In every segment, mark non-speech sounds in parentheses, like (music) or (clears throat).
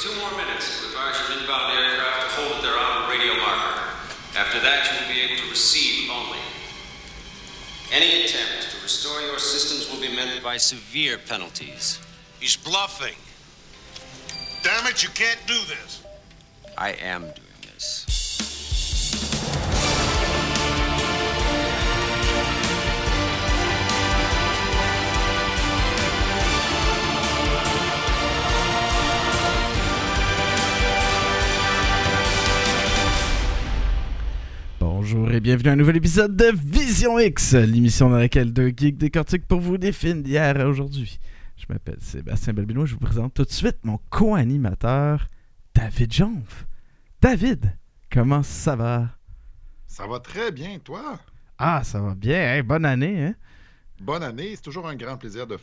two more minutes to advise your inbound aircraft to hold at their outer radio marker. After that, you will be able to receive only. Any attempt to restore your systems will be met by severe penalties. He's bluffing. Damn it, you can't do this. I am doing et bienvenue à un nouvel épisode de Vision X, l'émission dans laquelle deux geeks décortiquent pour vous des films d'hier à aujourd'hui. Je m'appelle Sébastien Belbinois, je vous présente tout de suite mon co-animateur, David Jonf. David, comment ça va? Ça va très bien, toi? Ah, ça va bien, hein? bonne année, hein? Bonne année, c'est toujours un grand plaisir de,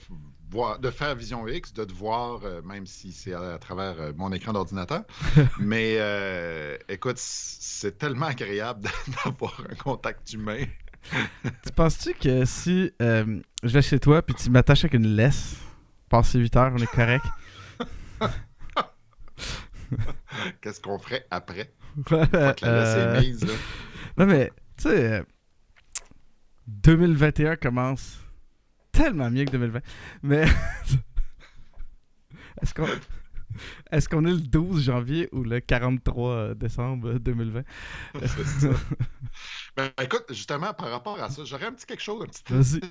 voir, de faire Vision X, de te voir, euh, même si c'est à, travers euh, mon écran d'ordinateur. (laughs) Mais euh, écoute, c'est tellement agréable (laughs) d'avoir un contact humain. (laughs) tu penses-tu que si je vais chez toi puis tu m'attaches avec une laisse, passer 8 heures, on est correct? Qu'est-ce qu'on ferait après? la laisse est mise, là. Non, mais, tu sais, 2021 commence tellement mieux que 2020. Mais (laughs) est-ce qu'on est, qu'on est le 12 janvier ou le 43 décembre 2020? (laughs) ben, écoute, justement, par rapport à ça, j'aurais un petit quelque chose, un petit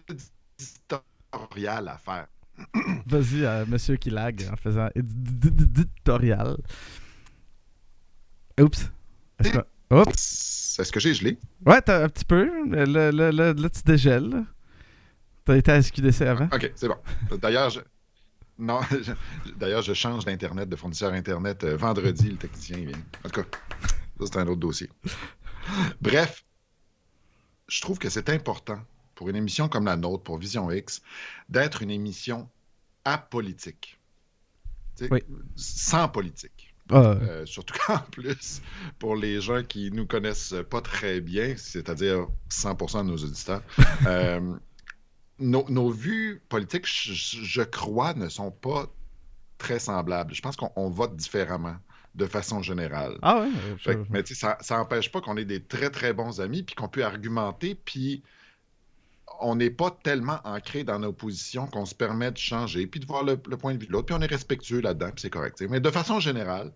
éditorial à faire. (clears throat) Vas-y, euh, monsieur qui lag en faisant éditorial. Oups. Est-ce que... Oups. Est-ce que j'ai gelé? Ouais, t'as un petit peu. Là, là, là, là tu dégèles. T'as été à SQDC avant? OK, c'est bon. D'ailleurs, je... Non, (laughs) d'ailleurs, je change d'Internet, de fournisseur Internet euh, vendredi, le technicien vient. En tout cas, ça, c'est un autre dossier. Bref, je trouve que c'est important pour une émission comme la nôtre, pour Vision X, d'être une émission apolitique. Oui. Sans politique. Ah. Euh, surtout qu'en plus, pour les gens qui nous connaissent pas très bien, c'est-à-dire 100% de nos auditeurs, euh, nos, vues politiques, je, crois, ne sont pas très semblables. Je pense qu'on vote différemment de façon générale. Ah oui? mais ça n'empêche pas qu'on ait des très, très bons amis, puis qu'on peut argumenter, puis on n'est pas tellement ancré dans nos positions qu'on se permet de changer, puis de voir le, point de vue de l'autre, puis on est respectueux là-dedans, puis c'est correct. Mais de façon générale,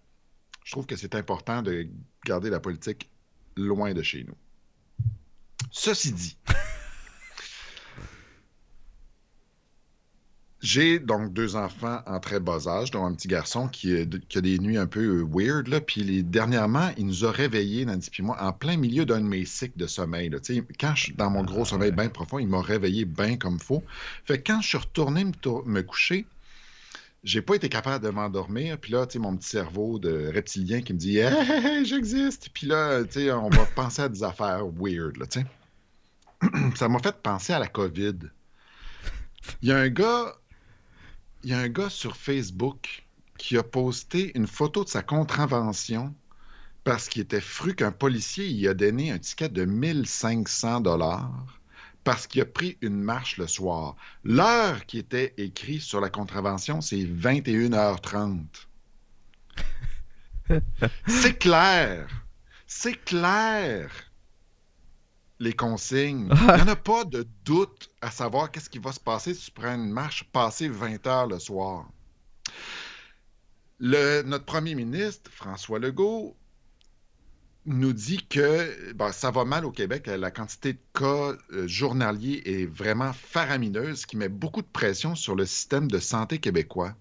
je trouve que c'est important de garder la politique loin de chez nous. Ceci dit, J'ai donc deux enfants en très bas âge, dont un petit garçon qui, a des nuits un peu euh, weird. Là. Puis dernièrement, il nous a réveillés, Nancy puis moi, en plein milieu d'un de mes cycles de sommeil. Là. Quand je suis dans mon gros sommeil bien profond, il m'a réveillé bien comme faut. Fait que quand je suis retourné me, me coucher, j'ai pas été capable de m'endormir. Puis là, tu sais, mon petit cerveau de reptilien qui me dit Hey, j'existe. Puis là, tu sais, on va penser à des affaires weird, là, tu sais. (clears throat) Ça m'a fait penser à la COVID. Il y a un gars il y a un gars sur Facebook qui a posté une photo de sa contravention parce qu'il était fru qu'un policier y a donné un ticket de 1500 dollars parce qu'il a pris une marche le soir. L'heure qui était écrite sur la contravention, c'est 21h30. (laughs) c'est clair. C'est clair les consignes. (laughs) Il n'y en a pas de doute à savoir qu'est-ce qui va se passer si tu prends une marche passée 20 heures le soir. Le, notre premier ministre, François Legault, nous dit que ben, ça va mal au Québec. La quantité de cas euh, journaliers est vraiment faramineuse, ce qui met beaucoup de pression sur le système de santé québécois.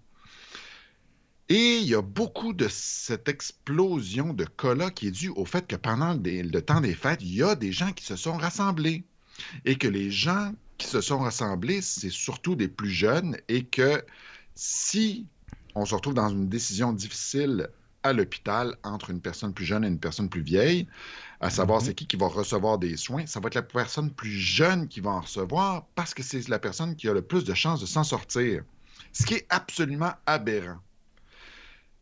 Et il y a beaucoup de cette explosion de cas qui est due au fait que pendant le temps des fêtes, il y a des gens qui se sont rassemblés. Et que les gens qui se sont rassemblés, c'est surtout des plus jeunes. Et que si on se retrouve dans une décision difficile à l'hôpital entre une personne plus jeune et une personne plus vieille, à savoir mm-hmm. c'est qui qui va recevoir des soins, ça va être la personne plus jeune qui va en recevoir parce que c'est la personne qui a le plus de chances de s'en sortir. Ce qui est absolument aberrant.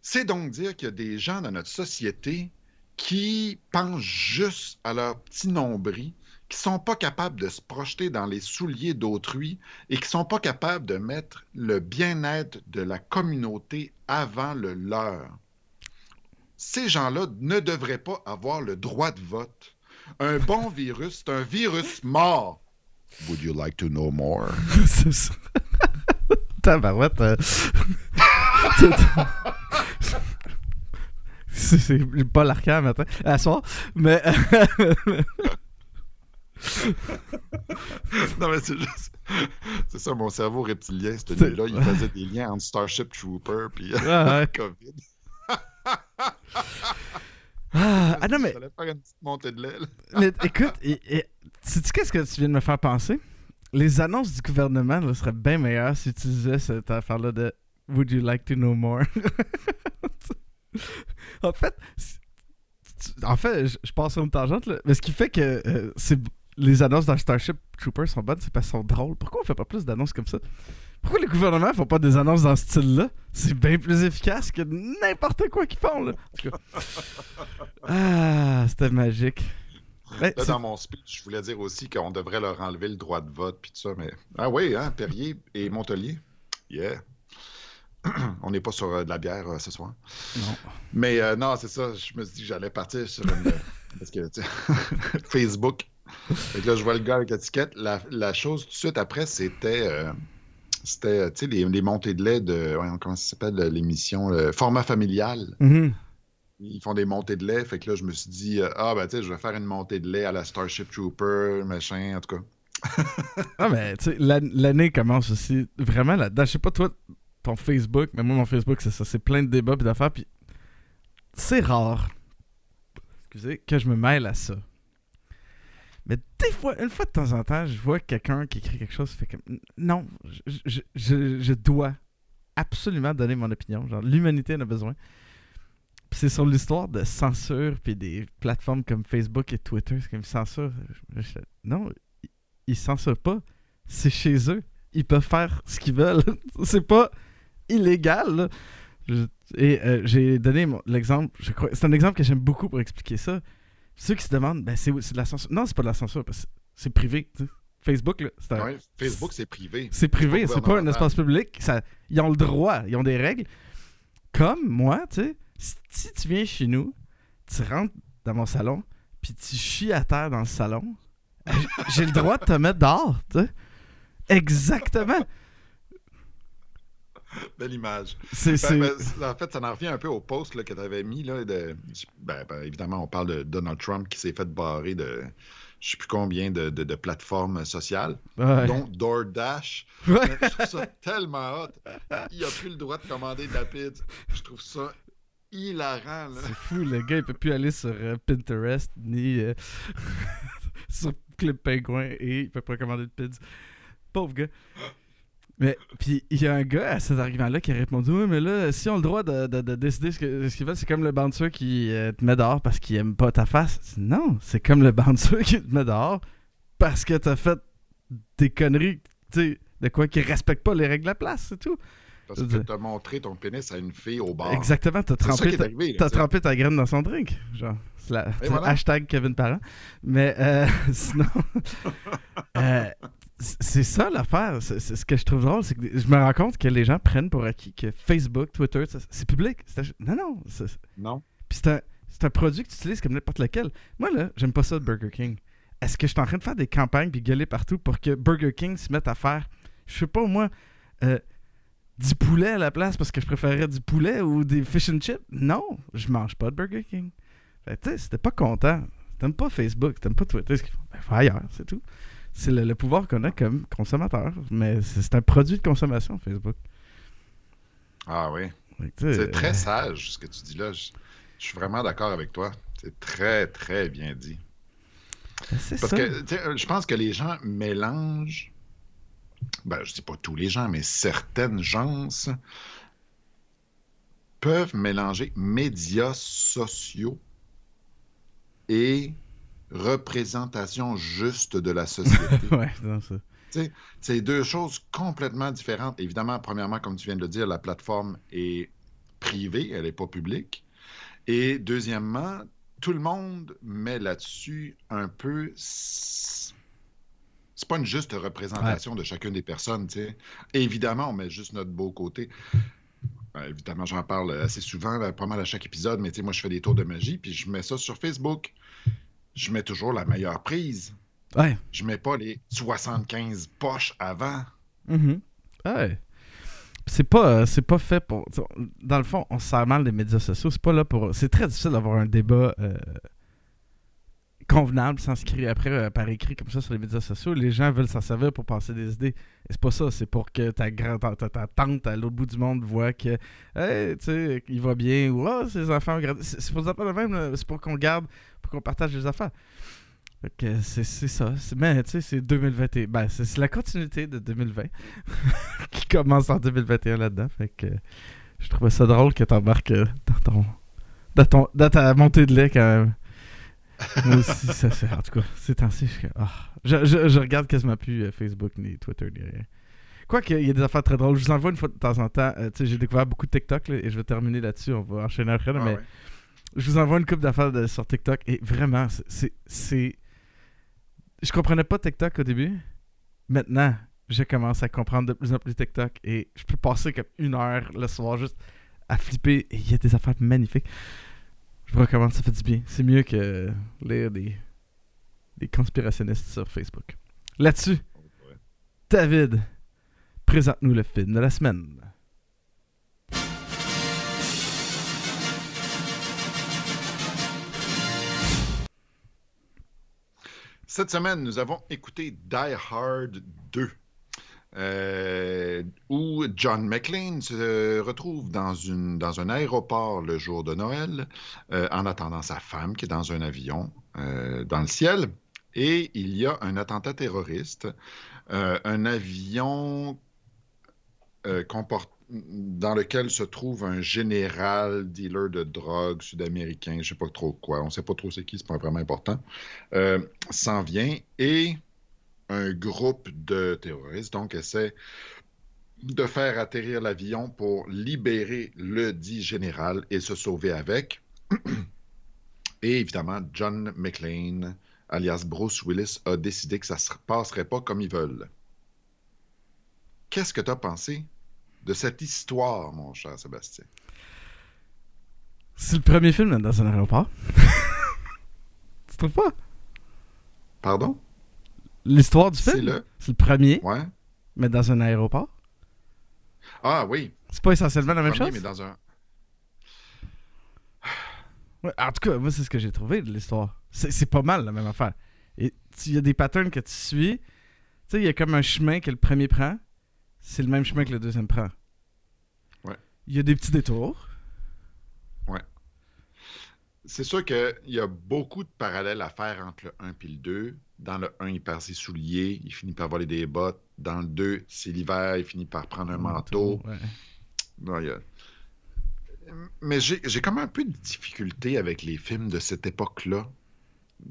C'est donc dire qu'il y a des gens dans notre société qui pensent juste à leur petit nombril, qui ne sont pas capables de se projeter dans les souliers d'autrui et qui ne sont pas capables de mettre le bien-être de la communauté avant le leur. ces gens-là ne devraient pas avoir le droit de vote. Un bon virus, c'est un virus mort. Would you like to know more? (laughs) c'est ça. (laughs) Tabarouette. (laughs) euh. (laughs) c'est pas l'arcade matin. À soir. Mais. (laughs) non, mais c'est juste. C'est ça, mon cerveau reptilien, cette C'est- nuit-là, il faisait des liens entre Starship Trooper puis Ah, ouais. (laughs) COVID. Ah, ah non, mais, J'allais faire une petite montée de lait. là. mais écoute, et, et, sais-tu qu'est-ce que tu viens de me faire penser? Les annonces du gouvernement là, seraient bien meilleures si tu disais cette affaire-là de Would you like to know more? (laughs) en fait, en fait, je, passe sur une tangente, là, mais ce qui fait que euh, c'est les annonces dans Starship Troopers sont bonnes, c'est parce qu'elles sont drôles. Pourquoi on fait pas plus d'annonces comme ça? Pourquoi les gouvernements font pas des annonces dans ce style-là? C'est bien plus efficace que n'importe quoi qu'ils font, là. En tout cas. (laughs) Ah, c'était magique. Ben, Là, dans mon speech, je voulais dire aussi qu'on devrait leur enlever le droit de vote puis tout ça, mais... Ah oui, hein, Perrier et Montelier. Yeah. (clears throat) On n'est pas sur euh, de la bière euh, ce soir. Non. Mais euh, non, c'est ça. Je me suis dit que j'allais partir sur une. (laughs) parce que, (laughs) Facebook. Fait que là, je vois le gars avec l'étiquette. La, la chose tout de suite après, c'était. c'était, tu sais, les, les montées de lait de. comment ça s'appelle l'émission Format familial. Mhm. Ils font des montées de lait. Fait que là, je me suis dit, ah, ben, tu sais, je vais faire une montée de lait à la Starship Trooper, machin, en tout cas. (laughs) Ah, mais tu sais, l'an- l'année commence aussi vraiment là-dedans. Je sais pas, toi, ton Facebook, mais moi, mon Facebook, c'est ça. C'est plein de débats et d'affaires. Puis c'est rare, excusez, que je me mêle à ça. Mais des fois, une fois de temps en temps, je vois quelqu'un qui écrit quelque chose, fait comme non, je, je- je- dois absolument donner mon opinion. Genre, l'humanité en a besoin. Puis c'est sur l'histoire de censure, puis des plateformes comme Facebook et Twitter, c'est comme censure. Non, ils- ils censurent pas. C'est chez eux. Ils peuvent faire ce qu'ils veulent. (laughs) c'est pas illégal. là. Je- et euh, j'ai donné mon- l'exemple, je crois, c'est un exemple que j'aime beaucoup pour expliquer ça. Ceux qui se demandent, ben c'est de la censure? Non, c'est pas de la censure, parce que c'est privé. Facebook, là, c'est un- Ouais, Facebook, c'est privé. c'est privé, c'est pas un espace public. Ça, ils ont le droit, ils ont des règles. Comme moi, tu sais, si, tu viens chez nous, tu rentres dans mon salon, puis tu chies à terre dans le salon, euh, j'ai le droit de te mettre dehors, tu sais. Exactement. (laughs) Belle image. C'est, Ben, ben, en fait, ça en revient un peu au post là, que tu avais mis. Là, de, ben, ben, évidemment, on parle de Donald Trump qui s'est fait barrer de je sais plus combien de, de- de plateformes sociales, Ouais. dont DoorDash. Ouais. Je trouve ça tellement hot. Il a plus le droit de commander de la pizza. Je trouve ça hilarant. C'est fou, le gars, il peut plus aller sur euh, Pinterest ni euh, (laughs) sur Club Penguin et il peut pas commander de pizza. Pauvre gars. Mais, puis il y a un gars à cet argument-là qui a répondu Oui, mais là, si on a le droit de, de- de décider ce que- ce qu'ils veulent, c'est comme le bouncer qui euh, te met dehors parce qu'il aime pas ta face. Non, c'est comme le (laughs) bouncer qui te met dehors parce que t'as fait des conneries, tu sais, de quoi qui respectent pas les règles de la place, c'est tout. Parce que tu as montré ton pénis à une fille au bar. Exactement, t'as trempé, ta- arrivé. là, T'as sais. trempé ta graine dans son drink. Genre, la- voilà. hashtag Kevin Parent. Mais euh, (laughs) sinon, (laughs) euh, c'est ça l'affaire. Ce que je trouve drôle, c'est que je me rends compte que les gens prennent pour acquis que Facebook, Twitter, c'est public. Non, non. Non. Puis c'est un, produit que tu utilises comme n'importe lequel. Moi, là, j'aime pas ça de Burger King. Est-ce que je suis en train de faire des campagnes puis gueuler partout pour que Burger King se mette à faire, je sais pas moi, euh, du poulet à la place parce que je préférerais du poulet ou des fish and chips? Non, je mange pas de Burger King. Tu sais, si t'es pas content, t'aimes pas Facebook, t'aimes pas Twitter, ce qu'ils font, ben, ailleurs, c'est tout. C'est le, le pouvoir qu'on a comme consommateur, mais c'est un produit de consommation, Facebook. Ah oui. C'est très euh, sage ce que tu dis là. Je, je suis vraiment d'accord avec toi. C'est très, très bien dit. ben, Parce ça. que je pense que les gens mélangent. Ben, je dis pas tous les gens, mais certaines gens peuvent mélanger médias sociaux et représentation juste de la société. (laughs) ouais, non, ça. C'est deux choses complètement différentes. Évidemment, premièrement, comme tu viens de le dire, la plateforme est privée, elle n'est pas publique. Et deuxièmement, tout le monde met là-dessus un peu. C'est pas une juste représentation de chacune des personnes, tu sais. Évidemment, on met juste notre beau côté. Ben, évidemment, j'en parle assez souvent, ben, pas mal à chaque épisode, mais tu sais, moi, je fais des tours de magie, puis je mets ça sur Facebook. Je mets toujours la meilleure prise. Ouais. Je mets pas les 75 poches avant. Mhm. Ouais. C'est pas, euh, c'est pas fait pour. Dans le fond, on se sert mal des médias sociaux. C'est pas là pour. C'est très difficile d'avoir un débat euh, convenable, s'inscrire après euh, par écrit comme ça sur les médias sociaux. Les gens veulent s'en servir pour passer des idées. C'est pas ça. C'est pour que ta, grand, ta, ta- ta tante à l'autre bout du monde voit que, tu il va bien ou ah, ses enfants. C'est pour ça pas le même. C'est pour qu'on garde, pour qu'on partage les affaires. Que c'est ça. Mais tu sais, c'est 2021. Ben, c'est c'est la continuité de 2020 (laughs) qui commence en 2021 là-dedans. Fait que je trouvais ça drôle que t'embarques euh, dans ton, dans ton. dans ta montée de lait quand même. Moi aussi, ça c'est. En tout cas, ces temps-ci, je, ah, je, je, regarde quasiment plus euh, Facebook ni Twitter ni rien. Quoique, il y a des affaires très drôles. Je vous envoie une fois de temps en temps. Euh, tu sais, j'ai découvert beaucoup de TikTok là, et je vais terminer là-dessus. On va enchaîner après. là, Ah mais ouais. je vous envoie une coupe d'affaires de- sur TikTok et vraiment, c'est- c'est. c'est- Je comprenais pas TikTok au début. Maintenant, je commence à comprendre de plus en plus TikTok et je peux passer comme une heure le soir juste à flipper et il y a des affaires magnifiques. Je vous recommande, ça fait du bien. C'est mieux que lire des, des conspirationnistes sur Facebook. Là-dessus, David, présente-nous le film de la semaine. Cette semaine, nous avons écouté Die Hard 2, euh, où John McClane se retrouve dans, une, dans un aéroport le jour de Noël, euh, en attendant sa femme qui est dans un avion euh, dans le ciel. Et il y a un attentat terroriste, un avion dans lequel se trouve un général dealer de drogue sud-américain, je ne sais pas trop quoi, on ne sait pas trop c'est qui, c'est pas vraiment important, s'en vient et un groupe de terroristes donc essaie de faire atterrir l'avion pour libérer le dit général et se sauver avec. (clears throat) Et évidemment, John McClane, alias Bruce Willis, a décidé que ça ne se passerait pas comme ils veulent. Qu'est-ce que tu as pensé de cette histoire, mon cher Sébastien? C'est le premier film dans un aéroport. (laughs) tu trouves pas? Pardon? L'histoire du film, le... c'est le premier, Ouais. mais dans un aéroport? Ah oui. C'est pas essentiellement la même Premier, chose? mais dans un... Ouais, en tout cas, moi, c'est ce que j'ai trouvé de l'histoire. C'est pas mal la même affaire. Il y a des patterns que tu suis. Tu sais, il y a comme un chemin que le premier prend. C'est le même chemin que le deuxième prend. Ouais. Il y a des petits détours. C'est sûr qu'il y a beaucoup de parallèles à faire entre le 1 et le 2. Dans le 1, il perd ses souliers, il finit par voler des bottes. Dans le 2, c'est l'hiver, il finit par prendre un manteau. Ouais. A- Mais j'ai comme un peu de difficulté avec les films de cette époque-là.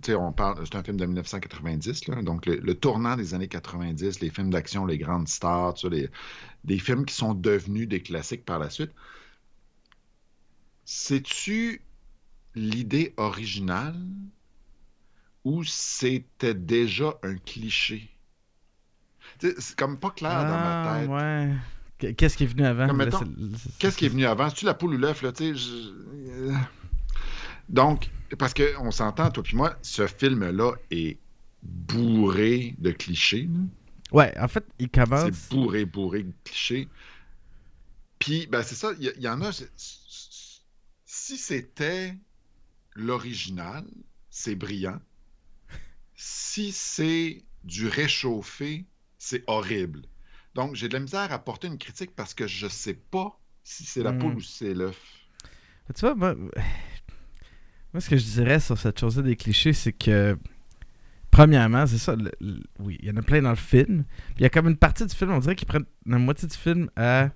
On parle, c'est un film de 1990, là, donc le, le tournant des années 90, les films d'action, les grandes stars, les- des films qui sont devenus des classiques par la suite. C'est-tu l'idée originale ou c'était déjà un cliché? Tu C'est comme pas clair dans ma Ah, tête. ouais. Qu'est-ce qui est venu avant? Qu'est-ce qui est venu avant? C'est-tu la poule ou l'œuf? Tu je- euh, Donc, parce qu'on s'entend, toi puis moi, ce film-là est bourré de clichés. là. Ouais, en fait, il commence. C'est bourré, bourré de clichés. Puis, ben, c'est ça, il y, en a. Si c'était l'original, c'est brillant. Si c'est du réchauffé, c'est horrible. Donc, j'ai de la misère à porter une critique parce que je sais pas si c'est la Hmm. poule ou si c'est l'œuf. Tu vois, moi, moi, ce que je dirais sur cette chose-là des clichés, c'est que, premièrement, c'est ça, le- le- oui, il y en a plein dans le film. Il y a comme une partie du film, on dirait qu'ils prennent la moitié du film à,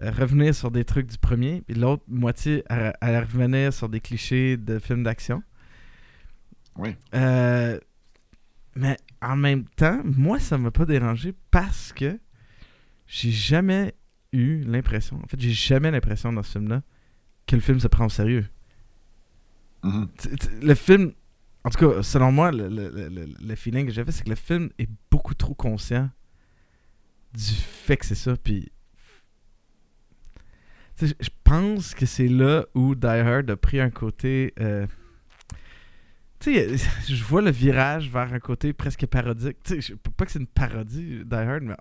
à revenir sur des trucs du premier, puis l'autre moitié à, à revenir sur des clichés de films d'action. Oui. Euh, mais en même temps, moi, ça m'a pas dérangé parce que j'ai jamais eu l'impression, en fait, j'ai jamais l'impression dans ce film-là que le film se prend au sérieux. Mhm. Tu- Le film, en tout cas, selon moi, le, le- le- feeling que j'avais, c'est que le film est beaucoup trop conscient du fait que c'est ça. Puis, je pense que c'est là où Die Hard a pris un côté. euh, Tu sais, (laughs) je vois le virage vers un côté presque parodique. Tu sais, je- pas que c'est une parodie, Die Hard, mais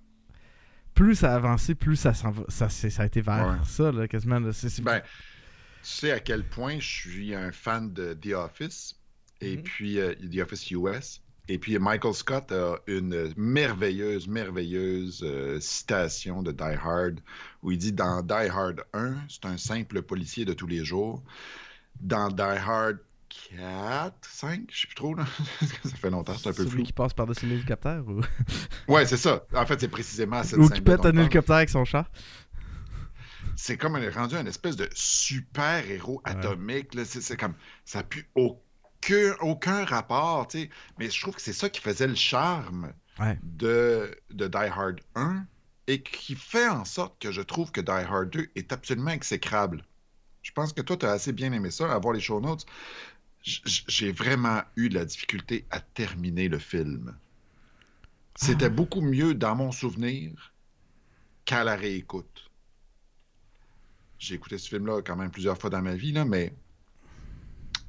plus ça a avancé, plus ça, s'en va- ça, ça a été vers Ouais. ça, là, quasiment. là. Ben, tu sais à quel point je suis un fan de The Office et Mhm. puis euh, The Office US. Et puis Michael Scott a une merveilleuse, merveilleuse euh, citation de Die Hard où il dit dans Die Hard 1, c'est un simple policier de tous les jours. Dans Die Hard 4, 5, je sais plus trop, là. (laughs) ça fait longtemps, c'est un peu celui flou. qui passe par-dessus l'hélicoptère ou, (laughs) Ouais, c'est ça. En fait, c'est précisément à cette ou qui pète un on hélicoptère avec son char. c'est comme un- rendu un espèce de super héros atomique. là. C'est, c'est comme ça n'a plus aucun, aucun rapport, tu sais. Mais je trouve que c'est ça qui faisait le charme Ouais. de, de Die Hard 1 et qui fait en sorte que je trouve que Die Hard 2 est absolument exécrable. Je pense que toi, tu as assez bien aimé ça, avoir les show notes. J'ai vraiment eu de la difficulté à terminer le film. C'était Ah. beaucoup mieux dans mon souvenir qu'à la réécoute. J'ai écouté ce film-là quand même plusieurs fois dans ma vie, là, mais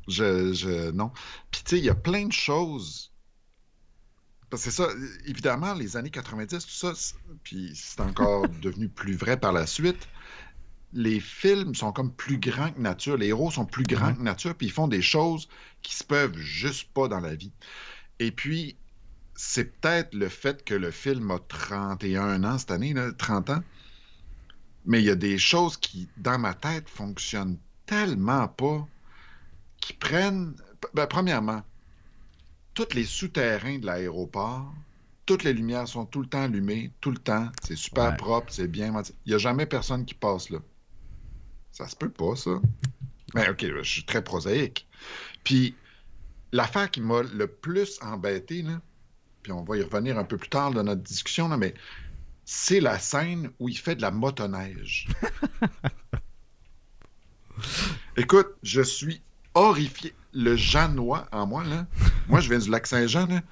je, je non. Puis tu sais, il y a plein de choses. Parce que c'est ça, évidemment, les années 90, tout ça, puis c'est encore (laughs) devenu plus vrai par la suite. Les films sont comme plus grands que nature. Les héros sont plus grands que nature, puis ils font des choses qui se peuvent juste pas dans la vie. Et puis, c'est peut-être le fait que le film a 31 ans cette année, là, 30 ans. Mais il y a des choses qui, dans ma tête, fonctionnent tellement pas, qui prennent. Ben, premièrement, tous les souterrains de l'aéroport, toutes les lumières sont tout le temps allumées, tout le temps. C'est super Ouais. propre, c'est bien. Il n'y a jamais personne qui passe là. Ça se peut pas, ça. Mais ok, je suis très prosaïque. Puis, l'affaire qui m'a le plus embêté, là, puis on va y revenir un peu plus tard dans notre discussion, là, mais c'est la scène où il fait de la motoneige. (laughs) Écoute, je suis horrifié. Le Janois en moi, là, moi je viens du lac Saint-Jean, là.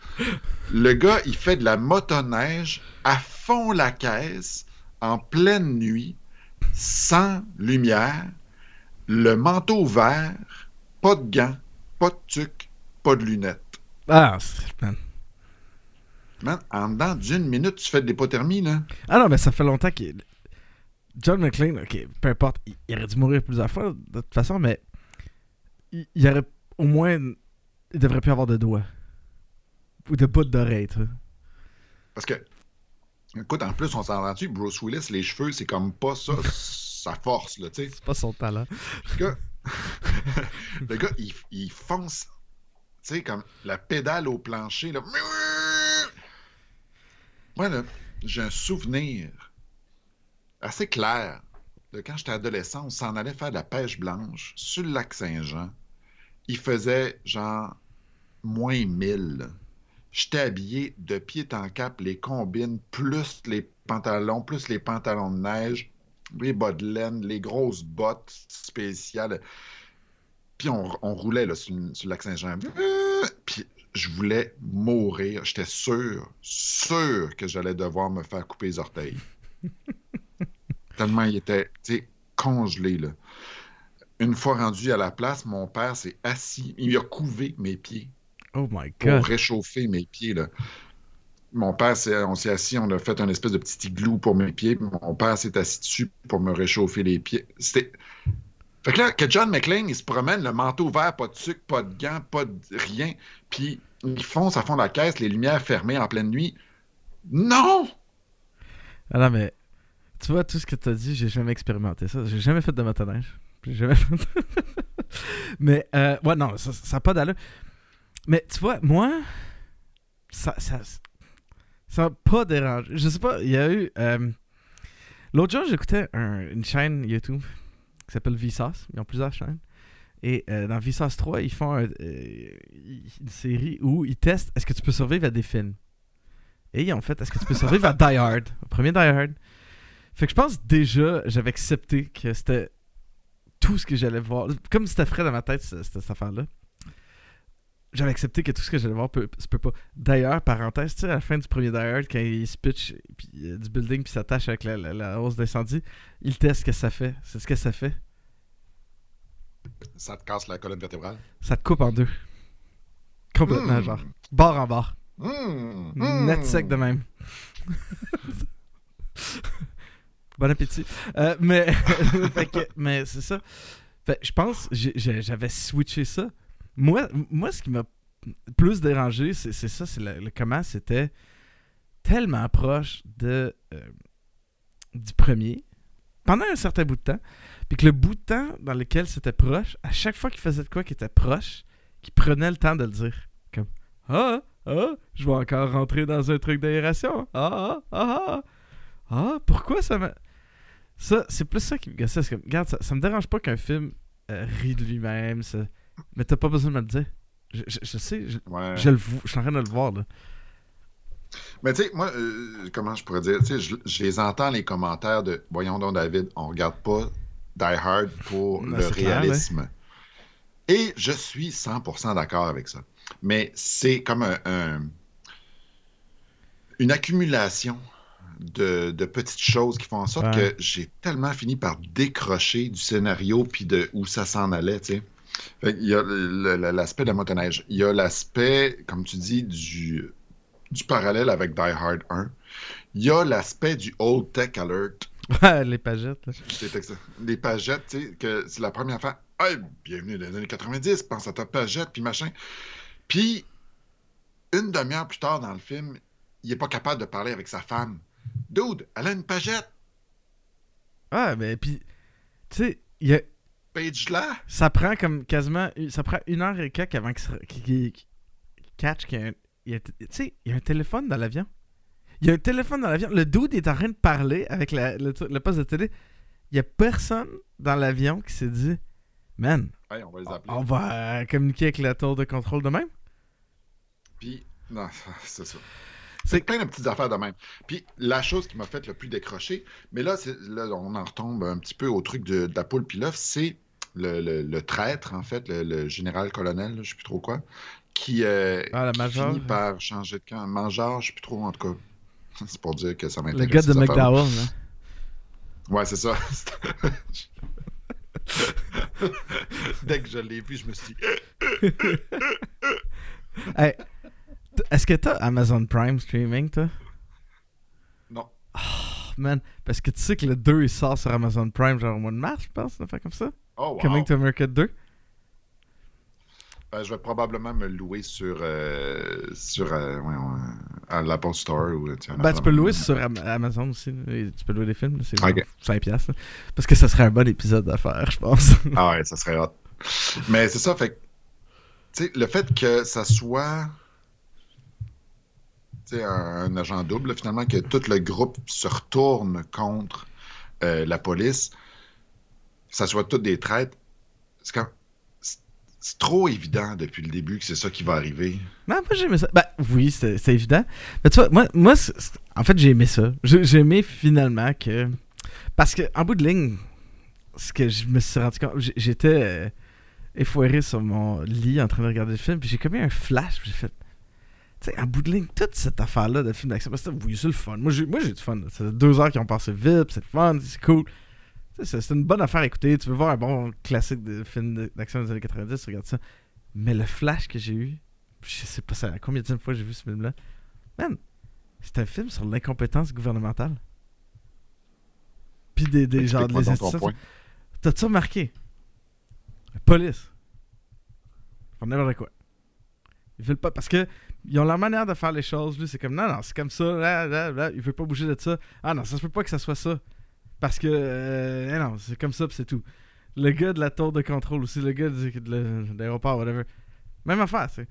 le gars, il fait de la motoneige à fond la caisse, en pleine nuit, sans lumière, le manteau vert, pas de gants, pas de tuc, pas de lunettes. Ah, man. Man, en dedans d'une minute, tu fais de l'hypothermie, là. Ah non, mais ça fait longtemps qu'il. John McClane, ok, peu importe, il, il aurait dû mourir plusieurs fois de toute façon, mais il, il aurait au moins. Il devrait plus avoir de doigts. Ou de bouts d'oreilles, tu vois. Parce que, écoute, en plus, on s'en dessus, Bruce Willis, les cheveux, c'est comme pas ça, (laughs) sa force, là, tu sais. C'est pas son talent. Le gars, (laughs) le gars, il, il fonce, tu sais, comme la pédale au plancher, là. Moi, là, j'ai un souvenir assez clair de quand j'étais adolescent, on s'en allait faire de la pêche blanche sur le lac Saint-Jean. Il faisait genre moins 1000. J'étais habillé de pied en cap, les combines, plus les pantalons, plus les pantalons de neige, les bas de laine, les grosses bottes spéciales. Puis on, on roulait là, sur, le- sur le lac Saint-Jean. Puis je voulais mourir. J'étais sûr, sûr que j'allais devoir me faire couper les orteils. (laughs) Tellement il était, congelé, là. Une fois rendu à la place, mon père s'est assis. Il a couvé mes pieds Oh my pour god. réchauffer mes pieds. Là. Mon père, on s'est assis, on a fait un espèce de petit igloo pour mes pieds. Mon père s'est assis dessus pour me réchauffer les pieds. C'était. Fait que là, que John McClane, il se promène, le manteau vert, pas de sucre, pas de gants, pas de rien. Puis il fonce à fond de la caisse, les lumières fermées en pleine nuit. Non! Ah non, mais. Tu vois, tout ce que t'as dit, j'ai jamais expérimenté ça. J'ai jamais fait de motoneige. J'ai jamais fait. (laughs) mais, euh, ouais, non, ça n'a pas d'allure. Mais tu vois, moi, ça. Ça ça m'a pas dérangé. Je sais pas, il y a eu. euh, L'autre jour, j'écoutais un- une chaîne YouTube qui s'appelle Vsauce. Ils ont plusieurs chaînes. Et euh, dans Vsauce 3, ils font euh, une série où ils testent est-ce que tu peux survivre à des films. Et ils ont fait est-ce que tu peux survivre à Die Hard, au premier Die Hard. Fait que je pense déjà, j'avais accepté que c'était tout ce que j'allais voir. Comme c'était frais dans ma tête, ce- cette, cette affaire-là. J'avais accepté que tout ce que j'allais voir peut, se peut pas. D'ailleurs, parenthèse, tu sais, à la fin du premier Hard, quand il se pitch puis, euh, du building puis s'attache avec la, la, la hausse d'incendie, il teste ce que ça fait. C'est ce que ça fait. Ça te casse la colonne vertébrale? Ça te coupe en deux. Complètement, Mm. genre. Barre en barre. Mmh, Net mmh. sec de même. bon appétit. Euh, mais (laughs) mais c'est ça. Fait, je pense j'avais switché ça. Moi, ce qui m'a plus dérangé, c'est ça, c'est le, comment c'était tellement proche de euh, du premier pendant un certain bout de temps. Puis que le bout de temps dans lequel c'était proche, à chaque fois qu'il faisait de quoi qui était proche, qu'il prenait le temps de le dire. Comme Ah, ah, je vais encore rentrer dans un truc d'aération. Ah, ah, ah, ah. Ah, pourquoi ça me. Ça, c'est plus ça qui me gossait. comme, Regarde, ça, ça me dérange pas qu'un film euh, rit de lui-même, mais t'as pas besoin de me le dire. Je, je- je sais, je, Ouais. je le je suis en train de le voir, là. Mais tu sais, moi, euh, comment je pourrais dire, tu sais, je, les entends les commentaires de Voyons donc, David, on regarde pas Die Hard pour Ben, le clair, réalisme. Et je suis 100% d'accord avec ça. Mais c'est comme un, un- une accumulation de, de petites choses qui font en sorte Ouais. que j'ai tellement fini par décrocher du scénario puis de où ça s'en allait, tu sais. Fait Il y a l'aspect de la motoneige. Il y a l'aspect, comme tu dis, du, du parallèle avec Die Hard 1. Il y a l'aspect du Old Tech Alert. (laughs) les pagettes, là. Les pagettes, tu sais, que c'est la première fois. Hey, bienvenue dans les années 90, pense à ta pagette, puis machin. Puis, une demi-heure plus tard dans le film, il est pas capable de parler avec sa femme. Dude, elle a une pagette. Ah, mais puis, tu sais, il y a- Page là. ça prend comme quasiment. Ça prend une heure et quelques avant qu'il qu'il catch qu'il y a un. Tu sais, il y a un téléphone dans l'avion. Il y a un téléphone dans l'avion. Le dude est en train de parler avec la- le, le poste de télé. Il y a personne dans l'avion qui s'est dit Man, on va les appeler. on va communiquer avec la tour de contrôle de même. Puis, non, (laughs) c'est ça. C'est- plein de petites affaires de même. Puis, la chose qui m'a fait le plus décrocher, mais là, on en retombe un petit peu au truc de, de la poule puis l'œuf, c'est le, le- le traître, en fait, le, le général-colonel, je sais plus trop quoi, qui, euh, Ah, la qui major. finit par changer de camp. Mangeur, je sais plus trop, en tout cas. (laughs) C'est pour dire que ça Le m'intéresse. gars de. McDowell, là. Ouais, c'est ça. (laughs) Dès que je l'ai vu, je me suis dit, (laughs) Hey, est-ce que t'as Amazon Prime Streaming, toi? non. Oh, man, parce que tu sais que le 2 il sort sur Amazon Prime genre au mois de mars, je pense, une affaire comme ça. Oh, wow. Coming to America 2. Ben, je vais probablement me louer sur, euh, sur euh, ouais, ouais, l'Apple Store. Ou, tiens, Ben, tu peux louer sur Am- Amazon aussi. Tu peux louer des films, c'est genre Ok. 5 piastres. là. Parce que ça serait un bon épisode à faire, je pense. Ah ouais, ça serait hot. Mais c'est ça, fait tu le fait que ça soit tu un, agent double, finalement, que tout le groupe se retourne contre euh, la police, ça soit toutes des traites, c'est trop évident depuis le début que c'est ça qui va arriver. non, moi j'ai aimé ça. Ben oui, c'est évident. Mais tu vois, moi, moi en fait, j'ai aimé ça. J'ai j'ai aimé finalement que. Parce que, en bout de ligne, ce que je me suis rendu compte, j'étais euh, effoiré sur mon lit en train de regarder le film, puis j'ai comme eu un flash, j'ai fait. Sais, en bout de ligne, toute cette affaire-là de film d'action, parce que oui, c'est le fun. Moi, j'ai moi, j'ai du fun. C'est deux heures qui ont passé vite, c'est fun, c'est cool. C'est c'est une bonne affaire à écouter. Tu veux voir un bon classique de film d'action des années 90, regarde ça. Mais le flash que j'ai eu, je sais pas ça, combien de fois j'ai vu ce film-là? Man, c'est un film sur l'incompétence gouvernementale. Puis des, des genres ton institutions. T'as-tu remarqué? La police. Font n'importe quoi. Ils veulent pas. Parce que ils ont leur manière de faire les choses. Lui, c'est comme non, non, c'est comme ça. Là, là, là, il veut pas bouger de ça. Ah non, ça se peut pas que ça soit ça. Parce que. euh, eh non, c'est comme ça, c'est tout. Le gars de la tour de contrôle aussi, le gars de, l'aéroport, whatever. Même affaire, c'est.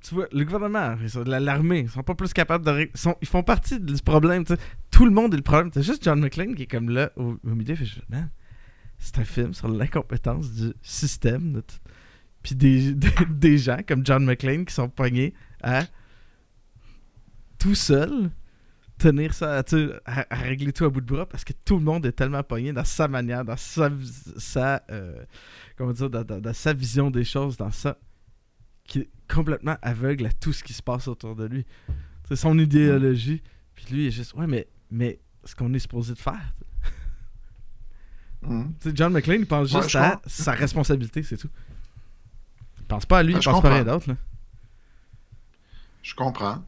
Tu vois, le gouvernement, l'armée, ils sont pas plus capables de. ils font partie du problème. Tout le monde est le problème. C'est juste John McClane qui est comme là, au, milieu. Man, c'est un film sur l'incompétence du système. Puis des, (laughs) des, des gens comme John McClane qui sont pognés à tout seul tenir ça, à, à régler tout à bout de bras parce que tout le monde est tellement pogné dans sa manière, dans sa, sa euh, comment dire, dans, dans- dans sa vision des choses, dans ça, qui est complètement aveugle à tout ce qui se passe autour de lui. C'est son idéologie. Puis lui, il est juste, ouais, mais, mais ce qu'on est supposé de faire. Sais, John McClane, il pense Ouais, juste à sa responsabilité, c'est tout. Il pense pas à lui, Ah, il pense pas à rien d'autre. Je comprends.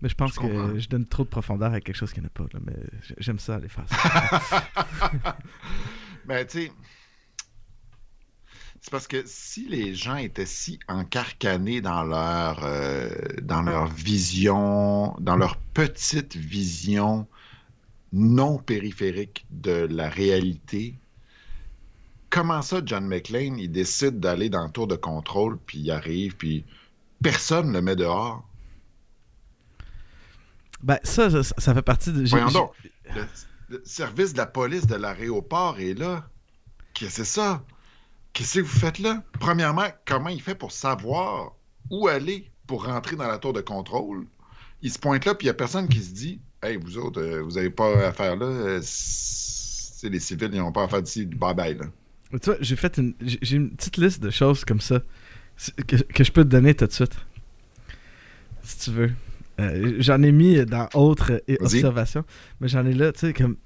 Mais je pense Je que comprends. je donne trop de profondeur à quelque chose qu'il n'y en a pas. Là, mais j'aime ça aller faire ça. Mais tu sais, c'est parce que si les gens étaient si encarcanés dans leur, euh, dans leur vision, dans leur petite vision non périphérique de la réalité, comment ça, John McClane, il décide d'aller dans le tour de contrôle, puis il arrive, puis personne ne le met dehors? ben, ça, ça, ça fait partie de. donc. Le, le service de la police de l'aéroport est là. Qu'est-ce que c'est ça? Qu'est-ce que vous faites là? Premièrement, comment il fait pour savoir où aller pour rentrer dans la tour de contrôle? Il se pointe là, puis il n'y a personne qui se dit Hey, vous autres, euh, vous n'avez pas affaire là. euh, c'est les civils, ils n'ont pas affaire d'ici. Bye bye. Là. Tu vois, j'ai fait une. J'ai une petite liste de choses comme ça que, que je peux te donner tout de suite. Si tu veux. Euh, j'en ai mis dans autres observations. Mais j'en ai là, tu sais, comme.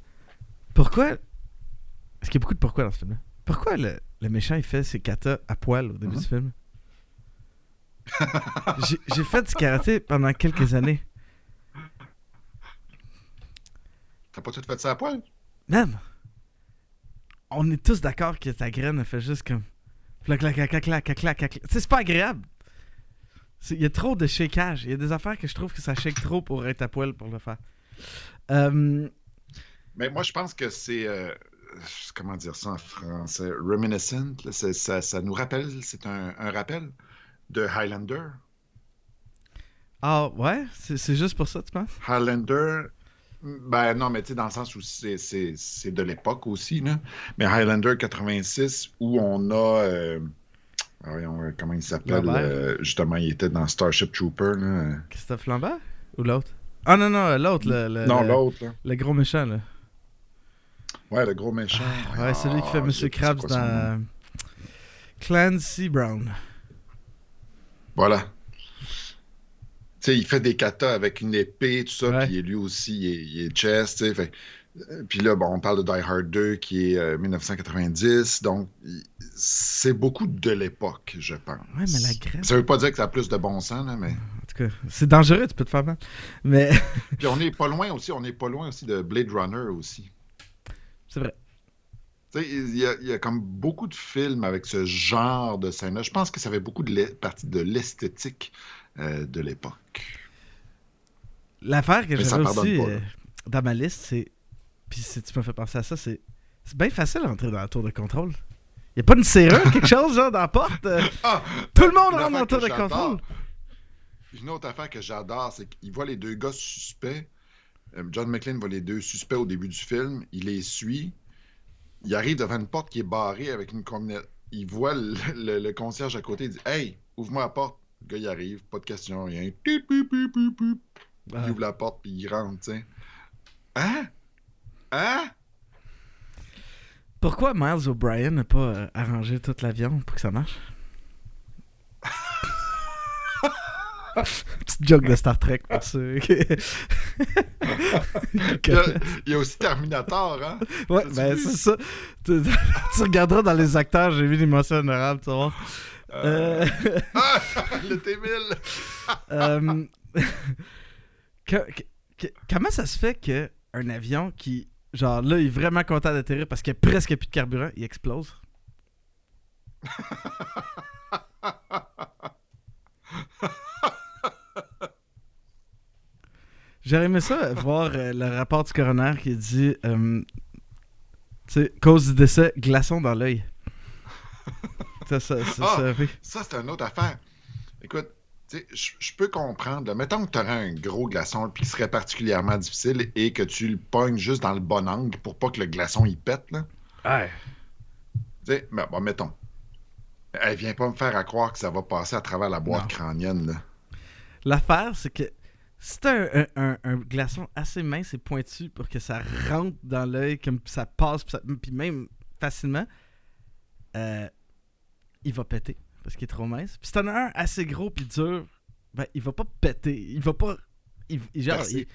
Pourquoi. Est-ce qu'il y a beaucoup de pourquoi dans ce film-là? Pourquoi le, le méchant il fait ses katas à poil au début du film? (laughs) J'ai j'ai fait du karaté pendant quelques années. T'as pas tout fait ça à poil? Man! On est tous d'accord que ta graine elle fait juste comme. C'est pas agréable. Il y a trop de shakeage. Il y a des affaires que je trouve que ça shake trop pour être à poil pour le faire. Euh, Mais moi, je pense que c'est. euh, comment dire ça en français? Reminiscent. là, ça, ça nous rappelle, c'est un, un rappel de Highlander. Ah, ouais? C'est juste pour ça, tu penses? Highlander, ben non, mais tu sais, dans le sens où c'est- de l'époque aussi, là. Mais Highlander 86, où on a. euh, ah, voyons, euh, comment il s'appelle euh, Justement, il était dans Starship Trooper, là. Christophe Lambert? Ou l'autre? Ah non, non, l'autre, le, le, non, l'autre, le gros méchant, là. Ouais, le gros méchant. Ouais, celui qui fait Ah, Monsieur Krabs dans Clancy Brown. Voilà. Sais, il fait des katas avec une épée, tout ça, puis lui aussi, il est, il est chess, tu sais. fait- euh, Puis là, bon, on parle de Die Hard 2 qui est euh, 1990, donc il- c'est beaucoup de l'époque, je pense. Ouais, mais la graine. Ça veut pas dire que ça a plus de bon sens, là, mais. En tout cas, c'est dangereux, tu peux te faire mal. Mais (laughs) Puis on n'est pas loin aussi, on n'est pas loin aussi de Blade Runner aussi. c'est vrai. Il y, a, il y a comme beaucoup de films avec ce genre de scène-là. Je pense que ça fait beaucoup de partie de l'esthétique euh, de l'époque. L'affaire que j'avais pardonne aussi pas, euh, dans ma liste, c'est. Puis si tu me fais penser à ça, c'est. C'est bien facile d'entrer dans la tour de contrôle. Y a pas une serrure, (laughs) quelque chose, genre, dans la porte? euh, Ah! Tout le monde rentre dans la tour de contrôle. Une autre affaire que j'adore, c'est qu'il voit les deux gars suspects. John McClane voit les deux suspects au début du film. Il les suit. Il arrive devant une porte qui est barrée avec une combinaison. Il voit le, le- le concierge à côté. Il dit Hey, ouvre-moi la porte. Le gars, il arrive. Pas de question, rien. Pip. Ah. Il ouvre la porte puis il rentre, tu sais. Hein? Hein? Pourquoi Miles O'Brien n'a pas euh, arrangé toute l'avion pour que ça marche? (laughs) Petite joke de Star Trek pour ceux qui... Il y, a, il y a aussi Terminator, hein? Ouais, ben c'est ça. Tu, (laughs) tu regarderas dans les acteurs, j'ai vu l'émotion honorable, tu vas voir. Euh, (laughs) Ah! le T-1000! (laughs) euh, comment ça se fait que un avion qui, genre là, il est vraiment content d'atterrir parce qu'il n'y a presque plus de carburant, il explose? (laughs) J'aurais aimé ça, voir euh, le rapport du coroner qui dit euh, tu sais, cause du décès, glaçon dans l'œil. Ça, ça, ça, Ah! ça- oui. Ça, c'est une autre affaire. Écoute, tu sais, je peux comprendre. là. Mettons que tu aurais un gros glaçon puis qui serait particulièrement difficile et que tu le pognes juste dans le bon angle pour pas que le glaçon il pète. Là. Tu sais, ben, bon, mettons. Elle vient pas me faire à croire que ça va passer à travers la boîte Non. crânienne. Là. L'affaire, c'est que si t'as un, un- un glaçon assez mince et pointu pour que ça rentre dans l'œil, comme ça passe, puis, ça- puis même facilement, euh, il va péter. parce qu'il est trop mince. Puis si t'en as un assez gros puis dur, ben, il va pas péter. Il va pas. Il, il- genre, il,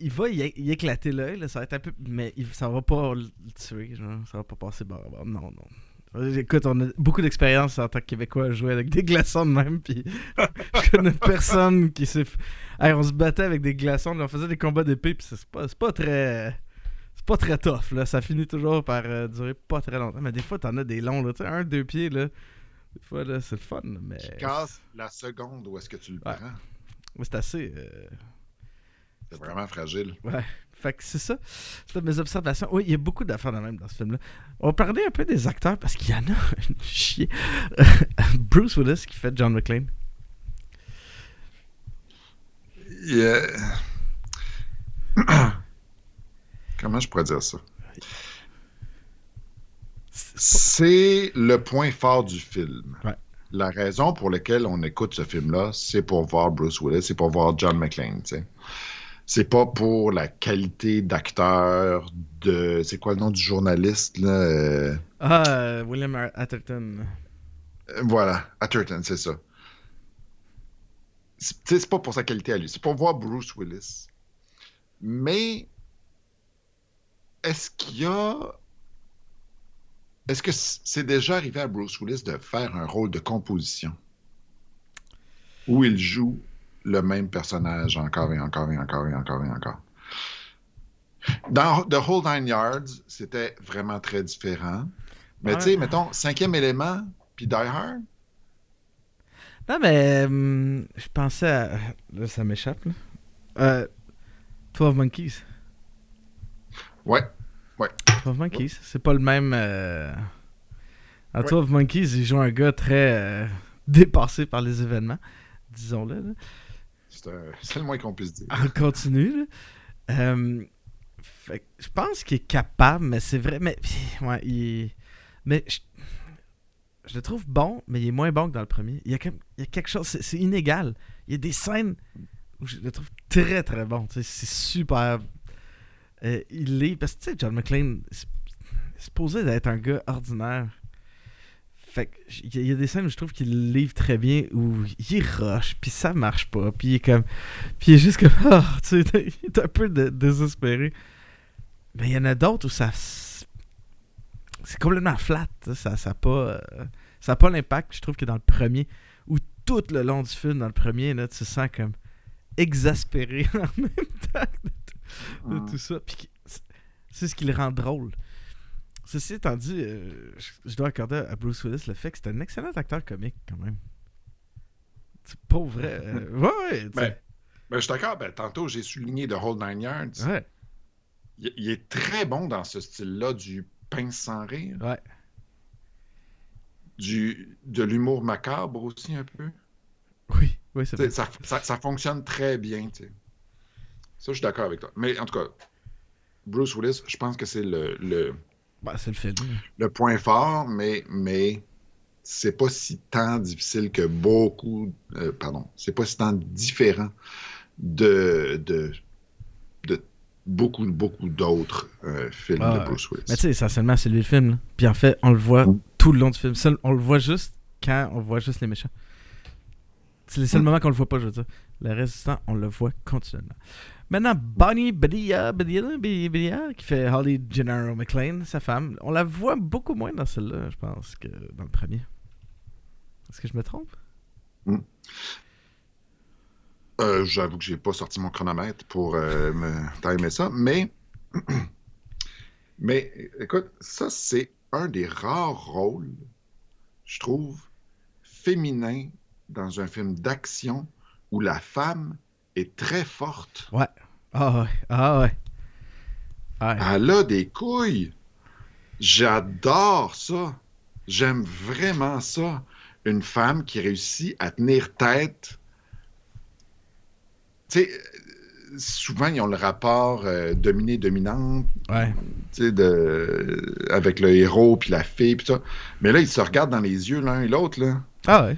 il va y, y éclater l'œil, ça va être un peu. Mais il- ça va pas le tuer, genre, ça va pas passer bord à bord. Non, non. Écoute, on a beaucoup d'expérience en tant que Québécois à jouer avec des glaçons de même, puis (laughs) je connais personne qui s'est. Hey, on se battait avec des glaçons, on faisait des combats d'épée, puis c'est pas, c'est pas très. C'est pas très tough, là. Ça finit toujours par euh, durer pas très longtemps. Mais des fois, t'en as des longs, là. Tu un, deux pieds, là. Des fois, là, c'est le fun, mais. Qui casse la seconde où est-ce que tu le Ouais. prends. C'est assez. euh, C'est vraiment fragile. Ouais. Fait que c'est ça. C'est mes observations. Oui, il y a beaucoup d'affaires de même dans ce film-là. On va parler un peu des acteurs parce qu'il y en a (laughs) un chier. (laughs) Bruce Willis qui fait John McClane. Euh, (clears throat) Comment je pourrais dire ça? C'est le point fort du film. Ouais. La raison pour laquelle on écoute ce film-là, c'est pour voir Bruce Willis, c'est pour voir John McClane. C'est pas pour la qualité d'acteur, de. C'est quoi le nom du journaliste, là? euh, Ah, euh, William Atherton. euh, Voilà, Atherton, c'est ça. C'est pas pour sa qualité à lui, c'est pour voir Bruce Willis. Mais est-ce qu'il y a. Est-ce que c'est déjà arrivé à Bruce Willis de faire un rôle de composition? Où il joue le même personnage encore et encore et encore et encore et encore? Dans The Whole Nine Yards, c'était vraiment très différent. Mais Ouais. tu sais, mettons, cinquième élément, puis Die Hard, Non, mais hum, je pensais à. Là, ça m'échappe, là. Euh, 12 Monkeys. Ouais, 12 Monkeys. C'est pas le même. Euh... Dans Ouais. 12 Monkeys, il joue un gars très euh, dépassé par les événements. Disons-le, c'est le moins qu'on puisse dire. On continue, là. Euh, fait je pense qu'il est capable, mais c'est vrai. Mais, ouais, il... mais je... je le trouve bon, mais il est moins bon que dans le premier. Il y a, comme... il y a quelque chose, c'est inégal. Il y a des scènes où je le trouve très très bon. C'est super. Euh, il est. Parce que tu sais, John McClane, c'est supposé d'être un gars ordinaire. Fait il y, a- des scènes où je trouve qu'il livre très bien, où il rush, puis ça marche pas, puis il est comme. Puis il est juste comme. (laughs) Ah, tu sais, il est un peu dé- désespéré. Mais il y en a d'autres où ça. C'est complètement flat. Ça ça pas. ça a pas l'impact, je trouve, que dans le premier. Où tout le long du film, dans le premier, là, tu te sens comme exaspéré (laughs) en même temps de tout, ça. Puis c'est- ce qui le rend drôle. Ceci étant dit, euh, je, dois accorder à Bruce Willis le fait que c'est un excellent acteur comique quand même. C'est pas vrai. euh, (laughs) ouais, ouais. Ben, ben, je suis d'accord. Ben, tantôt, j'ai souligné The Whole Nine Yards. ouais. Il, il est très bon dans ce style-là du pince sans rire, Ouais. du, de l'humour macabre aussi un peu. Oui, oui, c'est. Ça, ça- ça fonctionne très bien. tu sais. Ça, je suis d'accord avec toi. Mais en tout cas, Bruce Willis, je pense que c'est le, le, Bah, c'est le film. le point fort, mais, mais c'est pas si tant difficile que beaucoup. euh, pardon, c'est pas si tant différent de, de, de beaucoup, beaucoup d'autres euh, films Ah, de ouais. Bruce Willis. Mais tu sais, essentiellement, c'est lui le film. là. Puis en fait, on le voit Mm. tout le long du film. Seul- on le voit juste quand on voit juste les méchants. C'est les seuls Mm. moments qu'on le voit pas, je veux dire. Le reste du temps, on le voit continuellement. Maintenant, Bonnie Bedia, qui fait Holly Gennaro McLean, sa femme, on la voit beaucoup moins dans celle-là, je pense, que dans le premier. Est-ce que je me trompe? Euh, J'avoue que j'ai pas sorti mon chronomètre pour euh, me timer ça, mais (clears throat) mais écoute, ça c'est un des rares rôles, je trouve, féminins dans un film d'action où la femme est très forte. Ouais. Ah ouais. Ah ouais. Ouais. Elle a des couilles. J'adore ça. J'aime vraiment ça. Une femme qui réussit à tenir tête. Tu sais, souvent, ils ont le rapport euh, dominé-dominante, Ouais. tu sais, de... avec le héros puis la fille, puis ça. Mais là, ils se regardent dans les yeux l'un et l'autre, là. Ah ouais.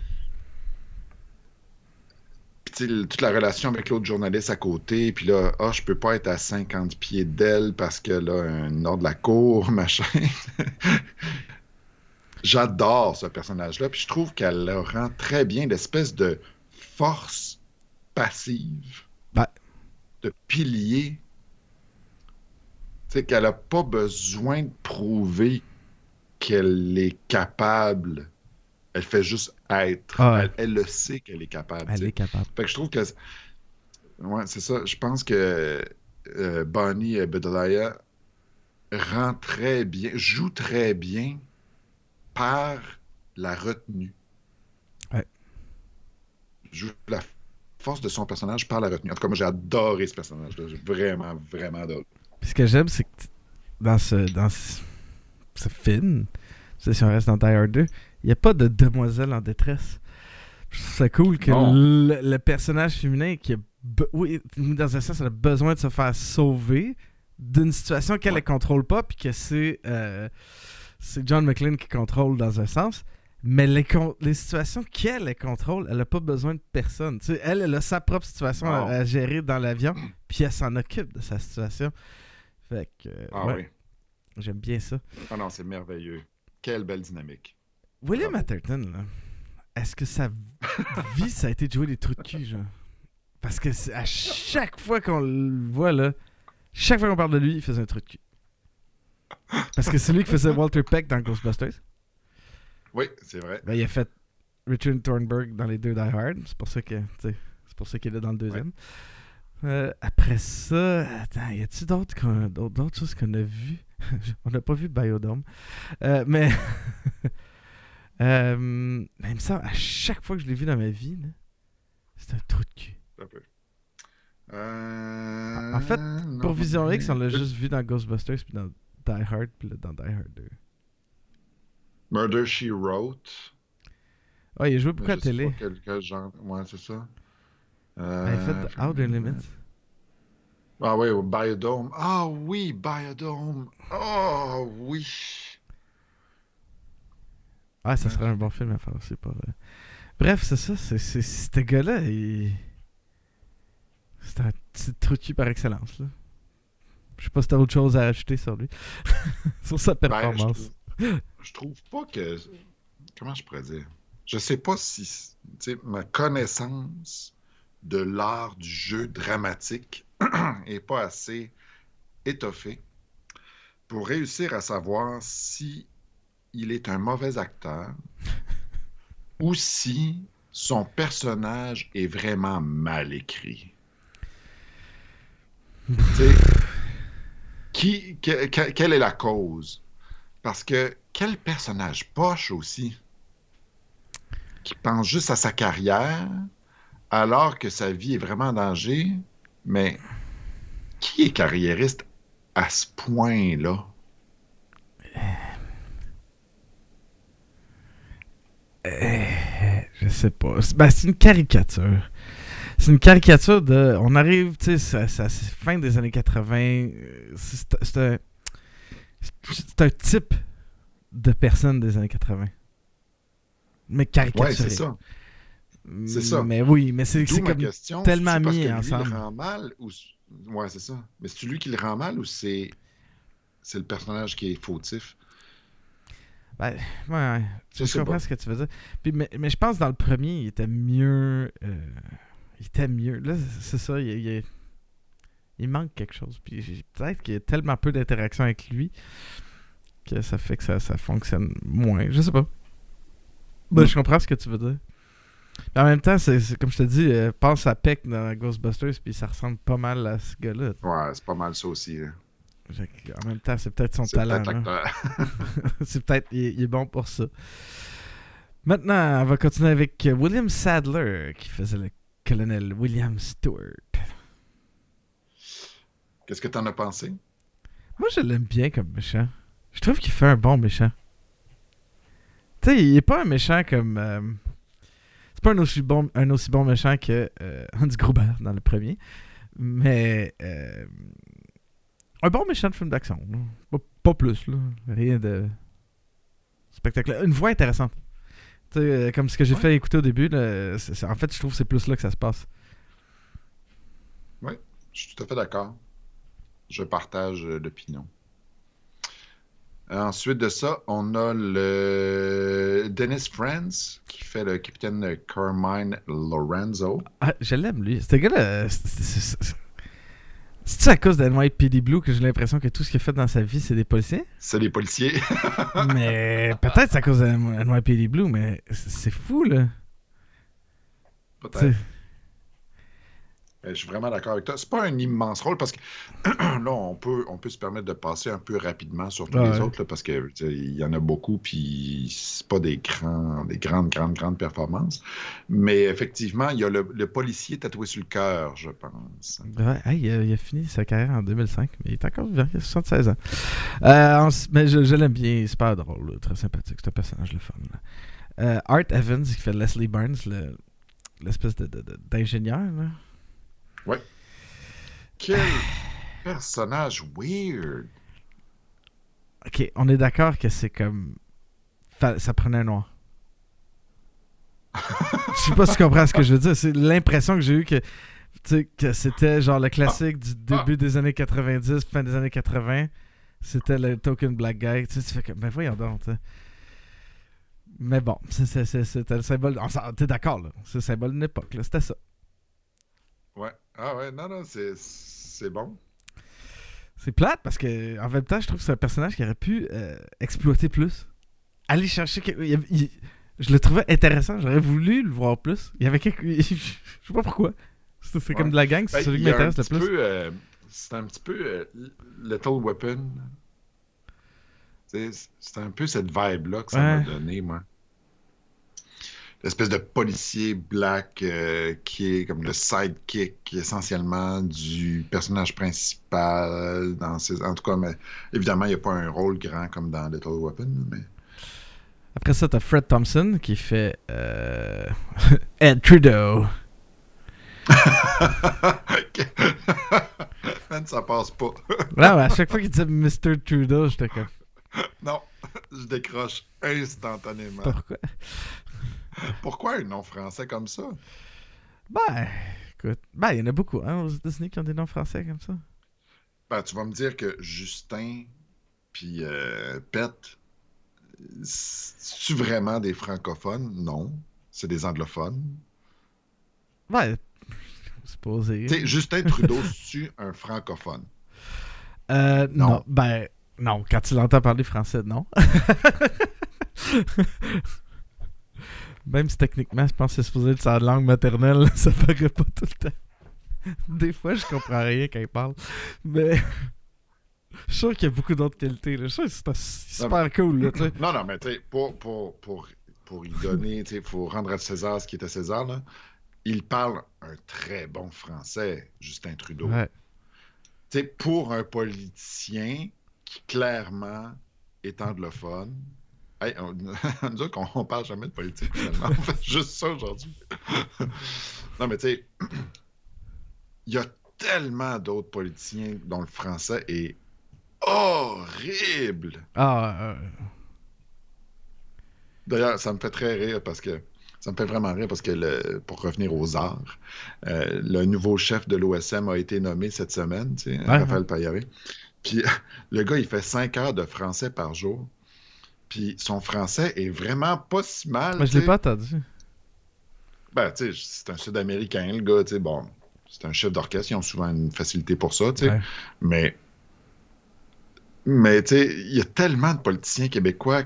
Toute la relation avec l'autre journaliste à côté, puis là, ah, je peux pas être à 50 pieds d'elle parce que là, un ordre de la cour, (laughs) machin. J'adore ce personnage-là, puis je trouve qu'elle le rend très bien, l'espèce de force passive, Ouais. de pilier. Tu sais, qu'elle n'a pas besoin de prouver qu'elle est capable. Elle fait juste être. Ah ouais. elle, elle le sait qu'elle est capable. Elle est capable. Fait que je trouve que. Ouais, c'est ça. Je pense que euh, Bonnie Bedelaya rend très bien, joue très bien par la retenue. Ouais. Joue la force de son personnage par la retenue. En tout cas, moi, j'ai adoré ce personnage-là. J'ai vraiment, vraiment adoré. Puis ce que j'aime, c'est que dans ce, dans ce, ce film, si on reste dans Hard 2, il n'y a pas de demoiselle en détresse. Je trouve ça cool que le, le personnage féminin qui a, oui, dans un sens, elle a besoin de se faire sauver d'une situation qu'elle ne Ouais. contrôle pas, puis que c'est euh, c'est John McClane qui contrôle dans un sens. Mais les, situations qu'elle elle contrôle, elle n'a pas besoin de personne. Tu sais, elle, elle a sa propre situation à, gérer dans l'avion, puis elle s'en occupe de sa situation. Fait que, euh, Ah ouais, oui. j'aime bien ça. Ah non, c'est merveilleux. Quelle belle dynamique. William Bravo. Atherton, là, est-ce que sa vie, ça a été de jouer des trous de cul, genre? Parce que à chaque fois qu'on le voit, là, chaque fois qu'on parle de lui, il faisait un trou de cul. Parce que c'est lui qui faisait Walter Peck dans Ghostbusters. Oui, c'est vrai. Ben, il a fait Richard Thornburg dans les deux Die Hard. C'est pour ça que, c'est pour ça qu'il est là dans le deuxième. Euh, après ça, attends, y a-tu d'autres, qu'on- d'autres, d'autres choses qu'on a vues? (laughs) On n'a pas vu Biodome. Euh, mais. (laughs) euh, mais il me semble, à chaque fois que je l'ai vu dans ma vie, c'est un trou de cul. Un peu. Euh, En fait, non, Pour Vision X, on l'a juste vu dans Ghostbusters, puis dans Die Hard, puis dans Die Hard 2. Murder She Wrote. Ouais, il a joué beaucoup à télé. pas genre. Ouais, c'est ça. Il a Euh, fait Outer Limits. Ah oui, au Biodome. Ah oui, Biodome. Oh oui. Ah, ça serait un bon film à faire aussi. Pas vrai. Bref, c'est ça. C'est, ce gars-là, il... c'est un petit trou de cul par excellence. Là. Je sais pas si t'as autre chose à ajouter sur lui. (laughs) sur sa Ben, je, performance. trouve, je trouve pas que. Comment je pourrais dire? Je sais pas si tu sais, ma connaissance de l'art du jeu dramatique (clears throat) est pas assez étoffée pour réussir à savoir si il est un mauvais acteur ou si son personnage est vraiment mal écrit. Qui, que- que- quelle est la cause? Parce que quel personnage poche aussi, qui pense juste à sa carrière, alors que sa vie est vraiment en danger, mais qui est carriériste à ce point-là? Je sais pas. C'est- Ben, c'est une caricature. C'est une caricature de. On arrive, tu sais, c'est fin des années 80. euh, C'est un. C'est un type de personne des années 80. Mais caricaturé. Ouais, c'est ça. C'est ça. Mais oui, mais c'est comme. question. tellement mis que lui ensemble. rend mal ou... Ouais, c'est ça. Mais c'est lui qui le rend mal ou c'est c'est le personnage qui est fautif? Ben, ouais. Je Je, comprends ce que tu veux dire. Puis, mais, mais je pense que dans le premier, il était mieux. euh, il était mieux. Là, c'est ça. Il, il- il manque quelque chose. Puis peut-être qu'il y a tellement peu d'interaction avec lui que ça fait que ça, ça fonctionne moins. Je sais pas. Ben, Mm. Je comprends ce que tu veux dire. Mais en même temps, c'est c'est comme je te dis, euh, pense à Peck dans Ghostbusters, puis ça ressemble pas mal à ce gars-là. Ouais, c'est pas mal ça aussi. hein. En même temps, c'est peut-être son talent. l'acteur. (laughs) c'est peut-être il, est- il est bon pour ça. Maintenant, on va continuer avec William Sadler qui faisait le colonel William Stewart. Qu'est-ce que t'en as pensé? Moi, je l'aime bien comme méchant. Je trouve qu'il fait un bon méchant. Tu sais, il est pas un méchant comme. euh, c'est pas un aussi, bon, un aussi bon méchant que euh, (laughs) Hans Gruber dans le premier. Mais. euh, un bon méchant de film d'action. Pas, pas plus, là. Rien de. spectaculaire. Une voix intéressante. Tu sais, euh, comme ce que j'ai Ouais. fait écouter au début, là, en fait, je trouve que c'est plus là que ça se passe. Je suis tout à fait d'accord. Je partage euh, l'opinion. Ensuite de ça, on a le Dennis Franz qui fait le capitaine Carmine Lorenzo. Ah, je l'aime, lui. Ce gars-là. C'est- à cause d'NYPD Blue que j'ai l'impression que tout ce qu'il a fait dans sa vie, c'est des policiers? C'est les policiers. (laughs) mais peut-être c'est à cause de NYPD Blue, mais c'est c'est fou, là. Peut-être. Euh, Je suis vraiment d'accord avec toi. C'est pas un immense rôle parce que (clears throat) là, on peut, on peut se permettre de passer un peu rapidement sur tous Ouais, les autres là, parce que tu sais, il y en a beaucoup, puis c'est pas des, grands, des grandes, grandes, grandes performances. Mais effectivement, il y a le, le policier tatoué sur le cœur, je pense. Ouais, hey, il, a, il a fini sa carrière en 2005, mais il est encore vivant, il a 76 ans. Euh, mais je, je l'aime bien, il est super drôle, là, très sympathique, c'est un personnage le fun. Euh, Art Evans, qui fait Leslie Burns, le- l'espèce d'ingénieur. là. Quel personnage weird. Ok, on est d'accord que c'est comme. Ça prenait un noir. Je sais pas si tu comprends ce que je veux dire. C'est l'impression que j'ai eu que, que c'était genre le classique du début des années 90, fin des années 80. C'était le token black guy. Tu sais, tu fais comme, ben voyons donc. Mais bon, c'est- c'est- c'est- c'était le symbole. T'es d'accord, là. C'est le symbole d'une époque, là. C'était ça. Ouais. Ah ouais, non, non, c'est, c'est bon. C'est plate parce que en même temps, je trouve que c'est un personnage qui aurait pu euh, exploiter plus. Aller chercher. il Je le trouvais intéressant. J'aurais voulu le voir plus. Il y avait quelque. (laughs) Je sais pas pourquoi. C'est c'est comme Ouais. de la gang, c'est Ben, celui qui m'intéresse le petit plus. peu, euh, c'est un petit peu euh, Little Weapon. C'est un peu cette vibe-là que ça m'a Ouais. donné, moi. L'espèce de policier black euh, qui est comme le sidekick essentiellement du personnage principal. Dans ses... En tout cas, mais, évidemment, il n'y a pas un rôle grand comme dans Little Weapon. Mais... Après ça, t'as Fred Thompson qui fait euh, (laughs) Ed Trudeau. (laughs) (laughs) Ça passe pas. Ouais, à chaque fois qu'il disait Mr. Trudeau, j'étais comme non, je décroche instantanément. pourquoi? (laughs) Pourquoi un nom français comme ça? Ben, écoute, ben, il y en a beaucoup hein, aux États-Unis qui ont des noms français comme ça. Ben, tu vas me dire que Justin puis euh, Pet, c'est-tu vraiment des francophones? Non. C'est des anglophones. Ouais, c'est posé. Tu sais, Justin Trudeau, (laughs) c'est-tu un francophone? Euh, non. Non. Ben, non. Quand tu l'entends parler français, non. (laughs) Même si techniquement, je pense que c'est supposé être sa langue maternelle, (laughs) ça paraît pas tout le temps. (laughs) Des fois, je comprends rien quand il parle. Mais (laughs) je suis sûr qu'il y a beaucoup d'autres qualités. là. Je suis sûr que c'est super cool. Là. Non, non, mais tu sais, pour, pour, pour, pour y donner, tu sais, il faut rendre à César ce qui est à César, là. Il parle un très bon français, Justin Trudeau. Ouais. Tu sais, pour un politicien qui clairement est anglophone. Hey, on, (laughs) nous autres, on, on parle jamais de politique, finalement. On fait juste ça aujourd'hui. (laughs) non, mais tu sais, il y a tellement d'autres politiciens dont le français est horrible. Ah, euh, D'ailleurs, ça me fait très rire parce que ça me fait vraiment rire parce que le- pour revenir aux arts, euh, le nouveau chef de l'OSM a été nommé cette semaine, tu sais, Ouais, Raphaël Paillaré. Puis (laughs) le gars, il fait 5 heures de français par jour. Puis son français est vraiment pas si mal. mais je l'ai pas entendu. Ben, tu sais, c'est un Sud-Américain, le gars, tu sais, bon, c'est un chef d'orchestre, ils ont souvent une facilité pour ça, tu sais. Ouais. Mais, mais tu sais, il y a tellement de politiciens québécois,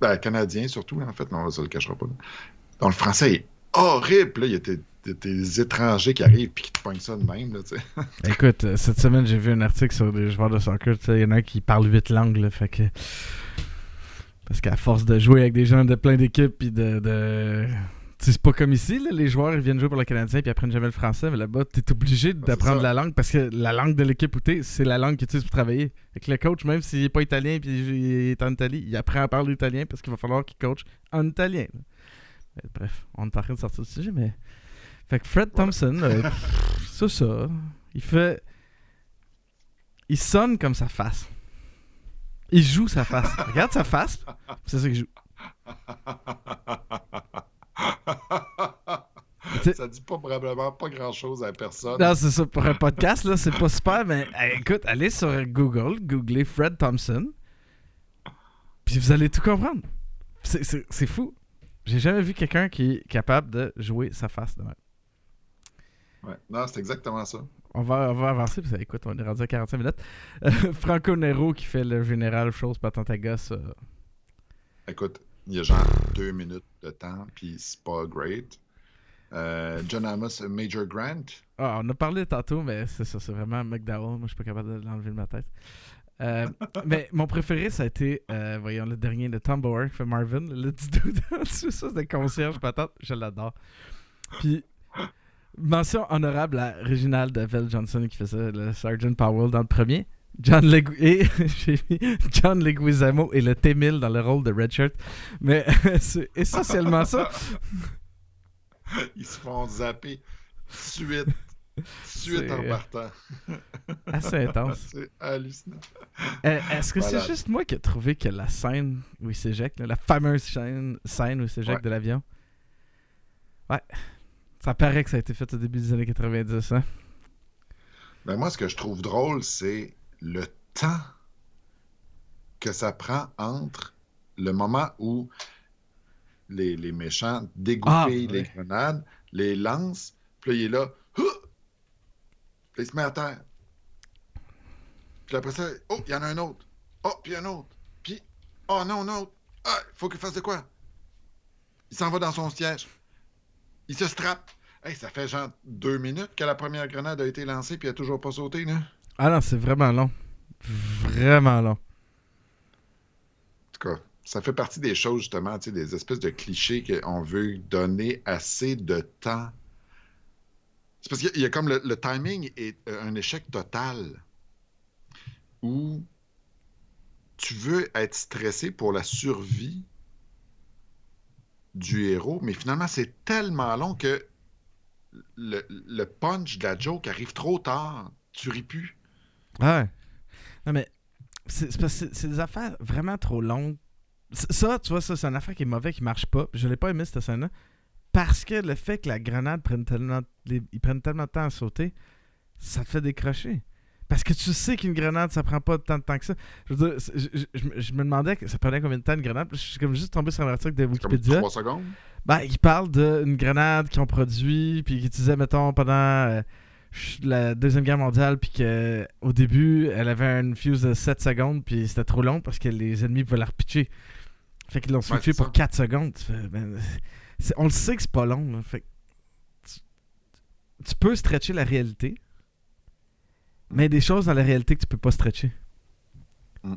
ben, canadiens surtout, en fait, non, on se le cachera pas, là, dont le français est horrible. Là, il y a des, des- des étrangers qui arrivent et qui te pognent ça de même, là, tu sais. (laughs) Écoute, cette semaine, j'ai vu un article sur des joueurs de soccer. tu sais, Il y en a qui parle huit langues. Là, fait que... Parce qu'à force de jouer avec des gens de plein d'équipes, puis de. de... tu sais, C'est pas comme ici, là, les joueurs ils viennent jouer pour le Canadien puis ils apprennent jamais le français, mais là-bas, t'es obligé d'apprendre la langue parce que la langue de l'équipe où t'es, c'est la langue qu'ils utilisent pour travailler. Fait que le coach, même s'il est pas italien puis il est en Italie, il apprend à parler italien parce qu'il va falloir qu'il coach en italien. Mais bref, on est en train de sortir du sujet, mais. Fait que Fred Thompson, euh, (laughs) c'est ça. Il fait. Il sonne comme sa face. Il joue sa face. Regarde sa face, c'est ça qu'il joue. (laughs) Ça dit pas probablement pas grand-chose à personne. Non, c'est ça. Pour un podcast, là, c'est pas super, mais écoute, allez sur Google, googlez Fred Thompson, Puis vous allez tout comprendre. C'est fou. J'ai jamais vu quelqu'un qui est capable de jouer sa face de même. Ouais. Non, c'est exactement ça. On va, on va avancer, parce que écoute, on est rendu à 45 minutes. Euh, (laughs) Franco Nero qui fait le général chose patente à gosse. euh, Écoute, il y a genre deux minutes de temps, puis c'est pas great. Euh, John Amos, Major Grant. Ah, on a parlé tantôt, mais c'est ça, c'est vraiment McDowell. Moi, je suis pas capable de l'enlever de ma tête. Euh, (laughs) mais mon préféré, ça a été, euh, voyons, le dernier, le Tom Bauer qui fait Marvin, le (laughs) petit dude en dessous, ça, c'est concierge patente. Je l'adore. Puis, mention honorable à Reginald Vel Johnson qui faisait le Sergeant Powell dans le premier. John, Legu- (laughs) et, j'ai mis John Leguizamo et le T-1000 dans le rôle de Redshirt. Mais (laughs) c'est essentiellement ça. (laughs) Ils se font zapper suite, suite en partant. Assez intense. C'est hallucinant. Euh, Est-ce que Voilà. c'est juste moi qui ai trouvé que la scène où il s'éjecte, la fameuse scène, scène où il s'éjecte Ouais. de l'avion, ouais, ça paraît que ça a été fait au début des années 90. Hein? Ben moi, ce que je trouve drôle, c'est le temps que ça prend entre le moment où les, les méchants dégoupillent Ah, les ouais. grenades, les lancent, puis là, il est là, puis il se met à terre. Puis après ça, oh, il y en a un autre. Oh, puis un autre. Puis, oh non, un autre. Ah, il faut qu'il fasse de quoi? Il s'en va dans son siège. Il se strappe. Hey, ça fait genre deux minutes que la première grenade a été lancée puis elle a toujours pas sauté, là. Ah non, c'est vraiment long. Vraiment long. En tout cas, ça fait partie des choses, justement, des espèces de clichés qu'on veut donner assez de temps. C'est parce qu'il y a- il y a comme le, le timing est euh, un échec total où tu veux être stressé pour la survie du héros, mais finalement, c'est tellement long que le, punch de la joke arrive trop tard. Tu ris plus. Ouais. Non, mais c'est des affaires vraiment trop longues. Ça, tu vois, ça, c'est une affaire qui est mauvaise, qui marche pas. Je l'ai pas aimé, cette scène-là. Parce que le fait que la grenade prenne tellement, tellement de temps à sauter, ça te fait décrocher. Parce que tu sais qu'une grenade, ça prend pas tant de temps que ça. Je veux dire, je, je- je me- demandais que ça prenait combien de temps une grenade? Je suis comme juste tombé sur un article de C'est comme Wikipédia. trois secondes? Ben, il parle d'une grenade qu'ils ont produit, puis qu'ils utilisaient, mettons, pendant euh, la Deuxième Guerre mondiale, puis qu'au début, elle avait une fuse de 7 secondes, puis c'était trop long parce que les ennemis pouvaient la repitcher. Fait qu'ils l'ont switché c'est pour ça. 4 secondes. Ben, on le sait que c'est pas long. là. Fait que tu, tu peux stretcher la réalité, mais il y a des choses dans la réalité que tu peux pas stretcher. Mm.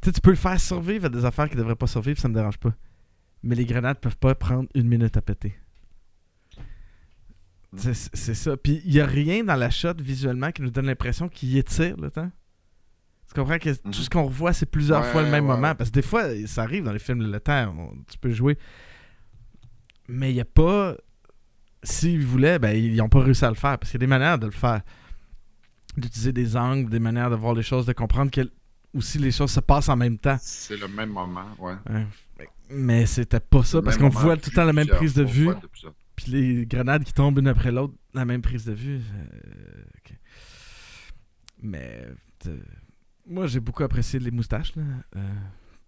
Tu sais, tu peux le faire survivre à des affaires qui devraient pas survivre, ça me dérange pas. Mais les grenades peuvent pas prendre une minute à péter. Mm. C'est ça. Puis il y a rien dans la shot visuellement qui nous donne l'impression qu'il étire le temps. Tu comprends que tout Mhm. ce qu'on revoit, c'est plusieurs Ouais, fois le même ouais, moment. ouais. Parce que des fois, ça arrive dans les films, le temps, on- tu peux jouer. Mais il n'y a pas. S'ils voulaient, ben, ils n'ont pas réussi à le faire. Parce qu'il y a des manières de le faire. D'utiliser des angles, des manières de voir les choses, de comprendre que aussi les choses se passent en même temps. C'est le même moment, ouais. Ouais. Mais c'était pas ça, parce qu'on voit tout le temps la même prise de vue. Puis les grenades qui tombent une après l'autre, la même prise de vue. euh. Mais euh, moi, j'ai beaucoup apprécié les moustaches, là, euh,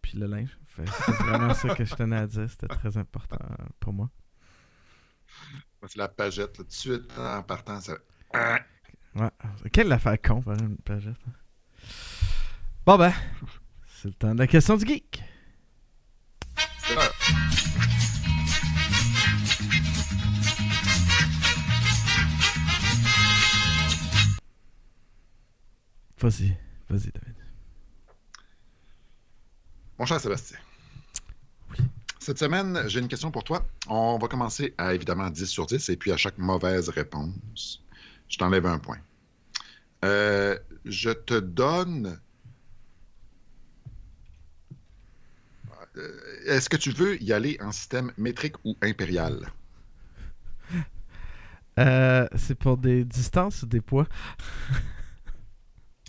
puis le linge. C'est vraiment ça que je tenais à dire. C'était très important pour moi. C'est la pagette, là, tout de suite, en partant, ça... Ouais. Quelle affaire con, par une pagette. Bon ben, c'est le temps de la question du geek. Vas-y, vas-y, David. Mon cher Sébastien. Cette semaine, j'ai une question pour toi. On va commencer à évidemment 10 sur 10 et puis à chaque mauvaise réponse, je t'enlève un point. Euh, je te donne. Euh, Est-ce que tu veux y aller en système métrique ou impérial? Euh, c'est pour des distances ou des poids?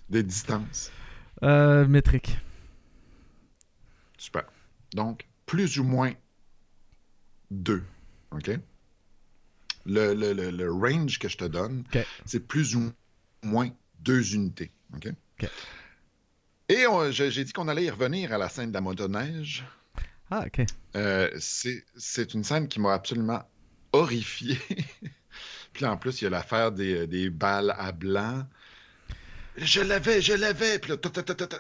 Des distances. Euh, métrique. Super. Donc, plus ou moins 2. OK? Le, le- le- le range que je te donne, c'est plus ou moins deux unités. Et j'ai dit qu'on allait y revenir à la scène de la motoneige. Ah, ok. Euh, c'est une scène qui m'a absolument horrifié. (laughs) Puis en plus, il y a l'affaire des, des balles à blanc. Je l'avais, je l'avais. Puis là, ta, ta, ta, ta, ta.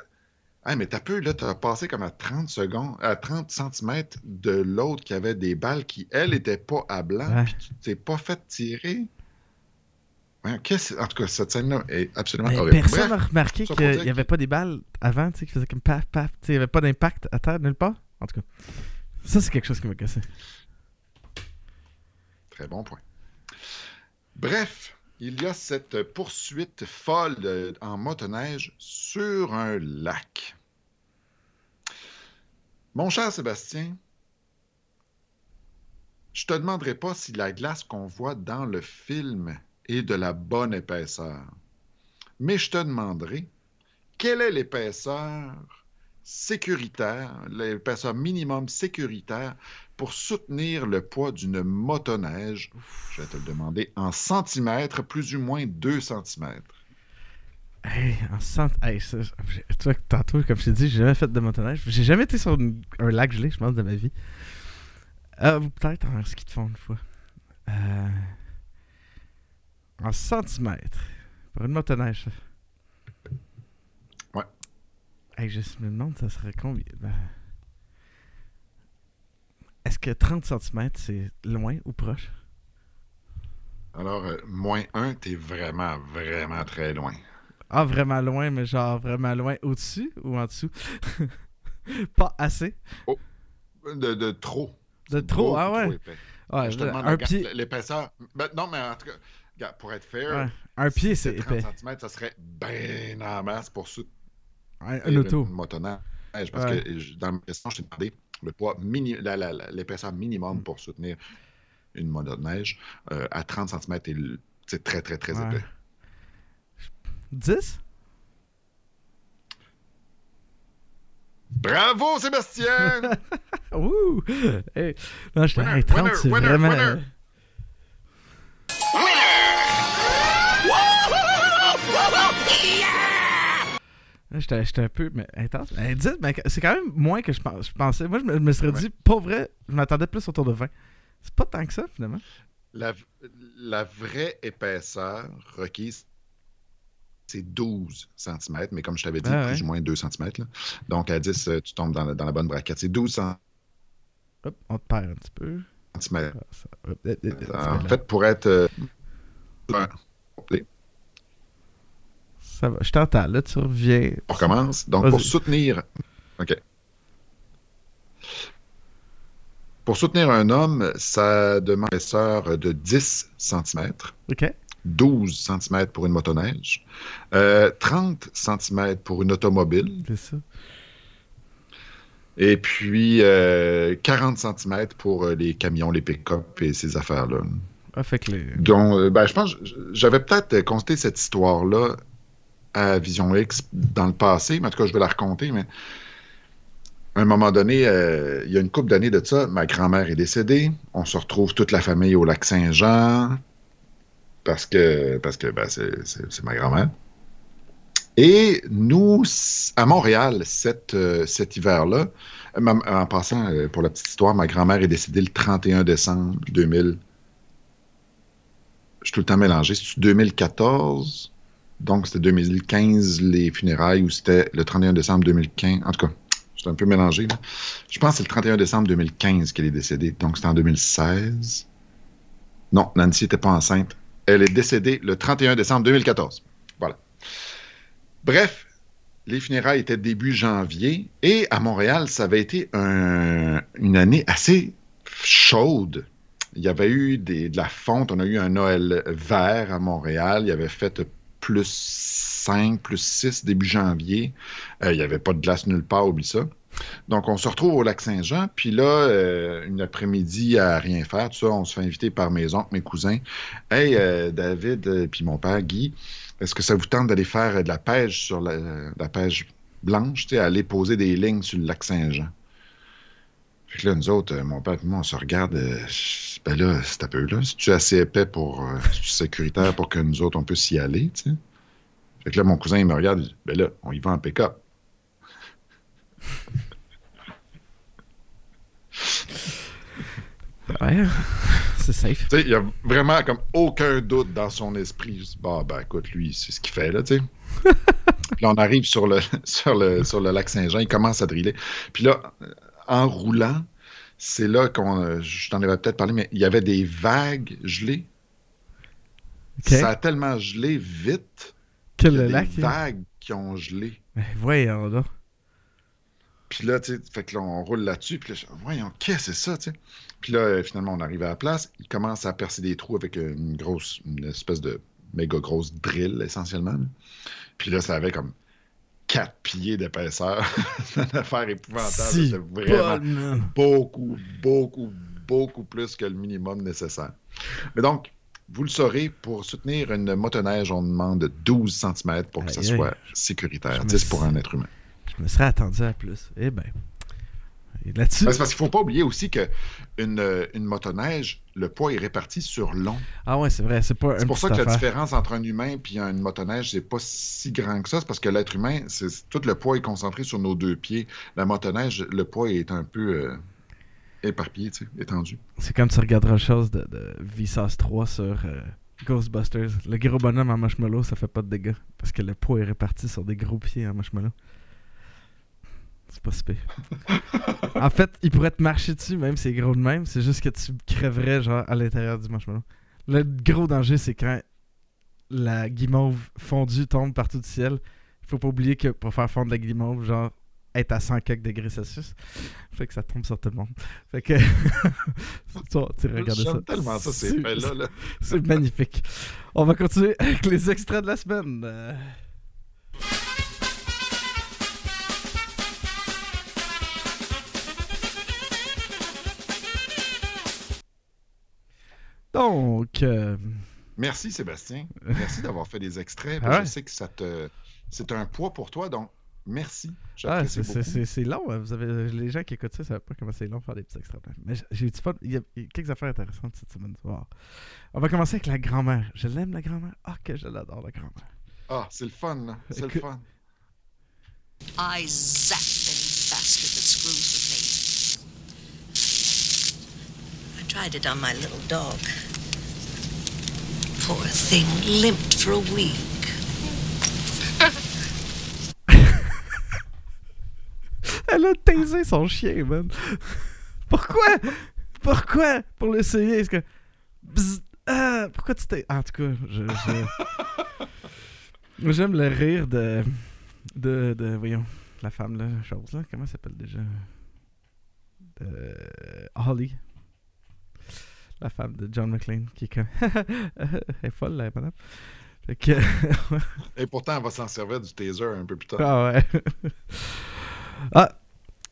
Ah, mais t'as peu, là, t'as passé comme à 30 secondes, à 30 cm de l'autre qui avait des balles qui, elle, n'étaient pas à blanc. Ouais. Puis tu t'es pas fait tirer. Ouais, qu'est-ce- En tout cas, cette scène-là est absolument Mais horrible. personne n'a remarqué qu'il n'y avait pas des balles avant, tu sais, qui faisaient comme paf, paf. Tu sais, il n'y avait pas d'impact à terre nulle part. En tout cas, ça, c'est quelque chose qui m'a cassé. Très bon point. Bref, il y a cette poursuite folle en motoneige sur un lac. Mon cher Sébastien, je te demanderai pas si la glace qu'on voit dans le film est de la bonne épaisseur, mais je te demanderai quelle est l'épaisseur sécuritaire, l'épaisseur minimum sécuritaire pour soutenir le poids d'une motoneige, je vais te le demander, en centimètres, plus ou moins 2 centimètres. Hey, en centre. Hey, ça, vois, tantôt, comme je t'ai dit, j'ai jamais fait de motoneige. J'ai jamais été sur une- un lac gelé, je pense, de ma vie. Euh, peut-être en ski de fond une fois. Euh, en centimètres. Pour une motoneige, ça. Ouais. Hey, je me demande, ça serait combien Ben, Est-ce que 30 cm, c'est loin ou proche? Alors, euh, moins 1, t'es vraiment, vraiment très loin. Ah, vraiment loin, mais genre vraiment loin au-dessus ou en dessous? (laughs) Pas assez? De, de trop. De trop, ah ouais. je te demande un pied. l'épaisseur. Ben, non, mais en tout cas, pour être fair, Ouais, un pied, c'est épais. 30 cm, ça serait bien en masse pour soutenir Un, un auto. une motoneige. Parce Ouais. que je- dans ma question, je t'ai demandé le poids mini, l'épaisseur Mm. minimum pour soutenir une motoneige euh, à 30 cm et c'est très, très, très Ouais. épais. 10 Bravo, Sébastien! (laughs) Ouh hey. Non, hey, 30, winner, c'est vraiment. winner. J'étais j'étais un peu mais, intense. Mais 10, mais c'est quand même moins que je, pens- je pensais. Moi, je me, je me serais dit, pas vrai, je m'attendais plus autour de 20. C'est pas tant que ça, finalement. La, la vraie épaisseur requise, c'est 12 cm, mais comme je t'avais dit, Ah ouais. plus ou moins 2 cm. Donc à 10, euh, tu tombes dans la, dans la bonne braquette. C'est 12 Hop, on te perd un petit peu. cm. En fait, pour être. euh, Ça va, je t'entends. Là, tu reviens. on recommence. Donc, pour soutenir. OK. Pour soutenir un homme, ça demande une épaisseur de 10 cm. Ok. 12 cm pour une motoneige, euh, 30 cm pour une automobile, C'est ça. et puis euh, 40 cm pour euh, les camions, les pick-up et ces affaires-là. Ah, fait que les. Donc, euh, ben, je pense, j'avais peut-être euh, constaté cette histoire-là à Vision X dans le passé, mais en tout cas, je vais la raconter, mais à un moment donné, euh, il y a une couple d'années de ça, ma grand-mère est décédée, on se retrouve toute la famille au lac Saint-Jean, parce que, parce que ben, c'est- ma grand-mère. Et nous, à Montréal, cet, euh, cet hiver-là, en passant, euh, pour la petite histoire, ma grand-mère est décédée le 31 décembre 2000. Je suis tout le temps mélangé. C'est 2014, donc c'était 2015 les funérailles, ou c'était le 31 décembre 2015. En tout cas, suis un peu mélangé. là. Je pense que c'est le 31 décembre 2015 qu'elle est décédée, donc c'était en 2016. Non, Nancy n'était pas enceinte. Elle est décédée le 31 décembre 2014. Voilà. Bref, les funérailles étaient début janvier et à Montréal, ça avait été un- une année assez chaude. Il y avait eu de la fonte. On a eu un Noël vert à Montréal. Il y avait fait plus 5, plus 6 début janvier. Euh, il n'y avait pas de glace nulle part, oublie ça. Donc, on se retrouve au lac Saint-Jean. Puis là, euh, une après-midi à rien faire, tout ça, on se fait inviter par mes oncles, mes cousins. Hey, euh, David, puis mon père, Guy, est-ce que ça vous tente d'aller faire de la pêche sur la, la pêche blanche, aller poser des lignes sur le lac Saint-Jean? Fait que là, nous autres, euh, mon père et moi, on se regarde. euh, ben là, c'est un peu là. Si tu es assez épais pour. euh, c'est-tu sécuritaire pour que nous autres, on puisse y aller, tu sais? Fait que là, mon cousin, il me regarde. Il dit, ben là, on y va en pick-up. (laughs) Ouais, c'est safe. Tu sais, il y a vraiment comme aucun doute dans son esprit. Je dis, bah, ben écoute, lui, c'est ce qu'il fait, là, tu sais. (laughs) Puis là, on arrive sur le, (laughs) sur le, sur le lac Saint-Jean, il commence à driller. Puis là, en roulant, c'est là qu'on. euh, Je t'en avais peut-être parlé, mais il y avait des vagues gelées. Ça a tellement gelé vite Que le des lac. vagues qui ont gelé. Mais voyons là. Puis là, tu sais, fait que là, on roule là-dessus. Puis là, voyons, qu'est-ce que c'est ça, tu sais? Puis là, euh, finalement, on arrive à la place. Il commence à percer des trous avec une grosse, une espèce de méga grosse drill, essentiellement. Puis là, ça avait comme quatre pieds d'épaisseur. C'est (laughs) une affaire épouvantable. Si C'était vraiment Bon, beaucoup, beaucoup, beaucoup plus que le minimum nécessaire. Mais donc, vous le saurez, pour soutenir une motoneige, on demande 12 cm pour que ça soit sécuritaire. Je me 10 pour un être humain. Je me serais attendu à plus. Eh. Et là-dessus. Ben, c'est parce qu'il faut pas oublier aussi que une, une motoneige, le poids est réparti sur long. Ah ouais, c'est vrai, c'est pas C'est un pour ça que la différence entre un humain et une motoneige, c'est pas si grand que ça. C'est parce que l'être humain, c'est tout le poids est concentré sur nos deux pieds. La motoneige, le poids est un peu euh, éparpillé, tu sais, étendu. C'est comme tu regarderas autre chose de, de Vsauce 3 sur euh, Ghostbusters. Le gros bonhomme en marshmallow, ça fait pas de dégâts. Parce que le poids est réparti sur des gros pieds en marshmallow. C'est pas si pire. (laughs) en fait, il pourrait te marcher dessus, même si c'est gros de même. C'est juste que tu crèverais genre à l'intérieur du marshmallow. Le gros danger, c'est quand la guimauve fondue tombe partout du ciel. Faut pas oublier que pour faire fondre la guimauve, genre être à 100 quelques degrés Celsius, fait que ça tombe sur tout le monde. Fait que (laughs) tu, tu regardes ça. Tellement ça, ces C'est- faits-là. là. C'est magnifique. On va continuer avec les extraits de la semaine. Euh, Donc, euh, Merci Sébastien. (laughs) Merci d'avoir fait des extraits. Ah ouais? Je sais que ça te. C'est un poids pour toi, donc merci. ah, c'est- c'est beaucoup. c'est- c'est long. hein. Vous avez, les gens qui écoutent ça ne savent pas comment c'est long de faire des petits extraits. Mais j'ai eu du fun. Il y, a, quelques affaires intéressantes cette semaine. On va commencer avec la grand-mère. Je l'aime, la grand-mère. Ah, que je l'adore, la grand-mère. Ah, c'est le fun, là. C'est le fun. I zap any bastard that screws with me. I tried it on my little dog. Poor thing limped for a week. (laughs) Elle a taisé son chien, man. Pourquoi? Pourquoi? Pour l'essayer, est-ce que. Bzz, ah, pourquoi tu t'es. En tout cas, je. (laughs) j'aime le rire de. De. de voyons. La femme, là, chose, là. Comment elle s'appelle déjà? De. Holly. La femme de John McClane, qui est comme. (laughs) elle est folle, la madame. Fait que. Et pourtant, on va s'en servir du taser un peu plus tard. Ah ouais. (laughs) ah,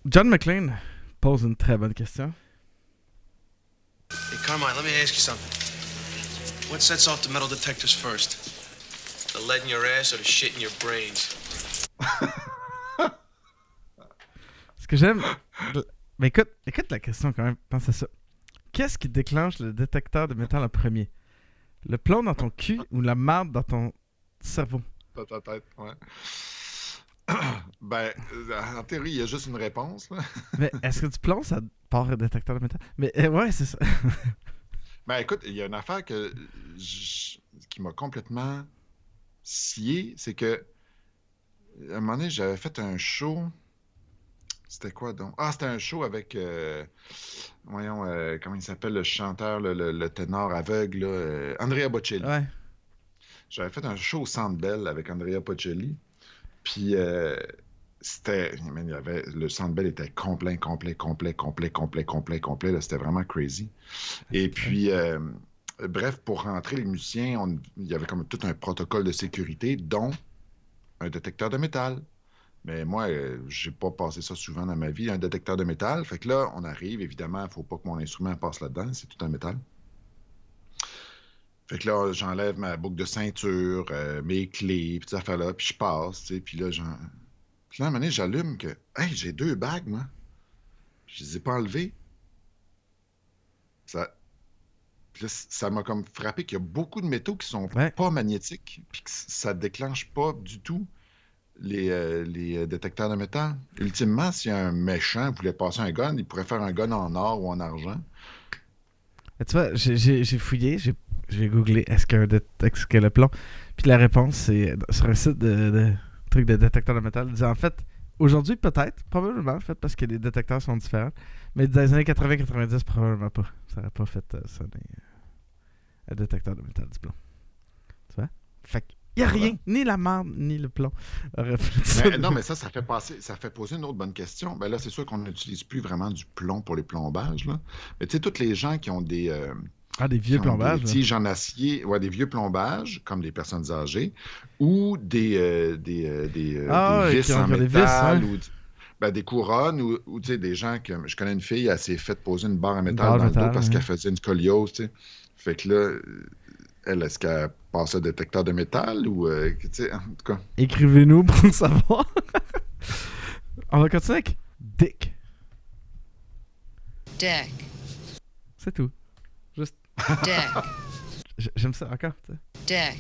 John McClane pose une très bonne question. Hey, Carmine, let me ask you something. What sets off the metal detectors first? The lead in your ass or the shit in your brains? (laughs) Ce que j'aime. Mais écoute, écoute la question quand même. Pense à ça. Qu'est-ce qui déclenche le détecteur de métal en premier? Le plomb dans ton cul ou la marde dans ton cerveau? Dans ta tête, ouais. (coughs) ben, euh, en théorie, il y a juste une réponse. Là. (laughs) Mais est-ce que du plomb, ça part le détecteur de métal? Mais euh, ouais, c'est ça. (laughs) Ben, écoute, il y a une affaire que qui m'a complètement scié, c'est que à un moment donné, j'avais fait un show. C'était quoi donc? Ah, c'était un show avec, euh, voyons, euh, comment il s'appelle, le chanteur, le, le- le ténor aveugle, là, euh, Andrea Bocelli. ouais. J'avais fait un show au Centre Bell avec Andrea Bocelli. Puis c'était. il y avait, le Centre Bell était complet, complet, complet, complet, complet, complet, complet. là, C'était vraiment crazy. Et puis, bref, pour rentrer, les musiciens, on- il y avait comme tout un protocole de sécurité, dont un détecteur de métal. Mais moi, euh, j'ai pas passé ça souvent dans ma vie, un détecteur de métal. Fait que là, on arrive, évidemment, il faut pas que mon instrument passe là-dedans, c'est tout un métal. Fait que là, j'enlève ma boucle de ceinture, euh, mes clés, puis ces affaires-là, puis je passe, tu sais, puis là, j'en... Puis là, à un moment donné, j'allume que, hey, j'ai deux bagues, moi. Je les ai pas enlevées. Ça... Puis là, ça m'a comme frappé qu'il y a beaucoup de métaux qui sont Ouais. pas magnétiques, puis que ça déclenche pas du tout les, euh, les euh, détecteurs de métal. Ultimement, si un méchant voulait passer un gun, il pourrait faire un gun en or ou en argent. Tu vois, j'ai- fouillé, j'ai googlé est-ce qu'il y a un dé- est-ce qu'il y a le plomb? Puis la réponse, c'est sur un site de, de truc de détecteur de métal. Disait en fait, aujourd'hui peut-être, probablement, en fait, parce que les détecteurs sont différents. Mais dans les années 80-90, probablement pas. Ça aurait pas fait euh, sonner euh, un détecteur de métal du plomb. Tu vois? Fait qu'il y a rien, ni la marde, ni le plomb. (laughs) Mais, non, mais ça, ça fait, passer, ça fait poser une autre bonne question. Ben là, c'est sûr qu'on n'utilise plus vraiment du plomb pour les plombages. Là. Mais tu sais, tous les gens qui ont des, euh, Ah, des vieux plombages. des tiges en acier, ouais, des vieux plombages, comme des personnes âgées, ou des, euh, des, euh, des, Ah, des vis en vis, métal, ou ben, des couronnes, ou, ou, tu sais, des gens que je connais une fille, elle s'est fait poser une barre en métal barre dans le dos parce ouais. qu'elle faisait une scoliose, tu sais. Fait que là, elle, est-ce qu'elle passe un détecteur de métal ou, euh, tu sais, en tout cas. Écrivez-nous pour le (laughs) savoir. On va continuer avec Dick. Deck. C'est tout. Deck. (laughs) J- J'aime ça encore. tu sais. Deck.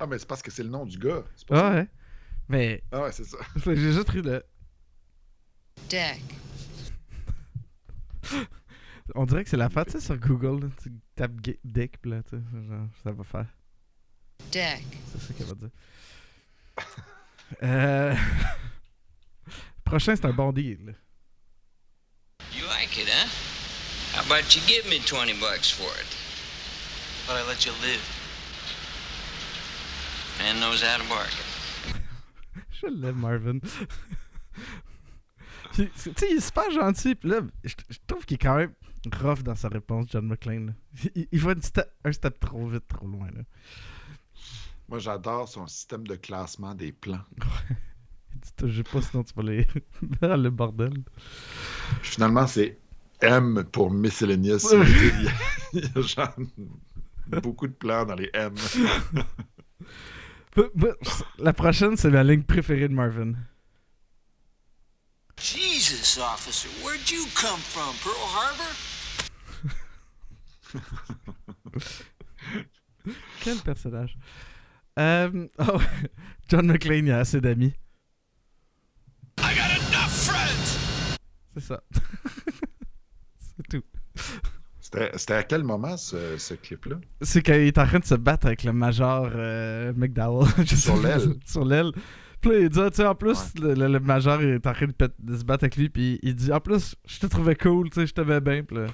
Ah, mais c'est parce que c'est le nom du gars. c'est pas Ah ça. ouais. Mais Ah ouais, c'est ça. (laughs) j'ai juste pris le. Deck. On dirait que c'est la tu sais, sur Google. tu tapes gay- Dick, pis là, tu sais, genre, ça va faire. Deck. C'est ça qu'elle va dire. (laughs) Euh... (laughs) Prochain, c'est un bon deal. là. You like it, huh? How about you give me 20 bucks for it? But I let you live. Man knows how to bargain. (laughs) Je l'aime, Marvin. Puis, Tu sais, il est super gentil, pis là, je je trouve qu'il est quand même rough dans sa réponse, John McClane. (laughs) Il, il va une un step trop vite, trop loin. Là. Moi, j'adore son système de classement des plans. (laughs) Il dit Touche pas, sinon tu vas les. (laughs) dans le bordel. Finalement, c'est M pour miscellaneous. Il, y a, il y a genre beaucoup de plans dans les M. La prochaine, c'est ma ligne préférée de Marvin. Jesus, officer, where'd you come from? Pearl Harbor? (laughs) Quel personnage. Euh, oh, (laughs) John McClane, il a assez d'amis. I got enough friends! C'est ça. (laughs) c'est tout. C'était à quel moment ce, ce clip-là? C'est quand il est en train de se battre avec le major euh, McDowell. Sur l'aile. Sur l'aile. Puis là, il dit, tu sais, en plus, le, le- le major est en train de, se battre avec lui. Puis il dit, en plus, je te trouvais cool, tu sais, je t'aimais bien. Puis là,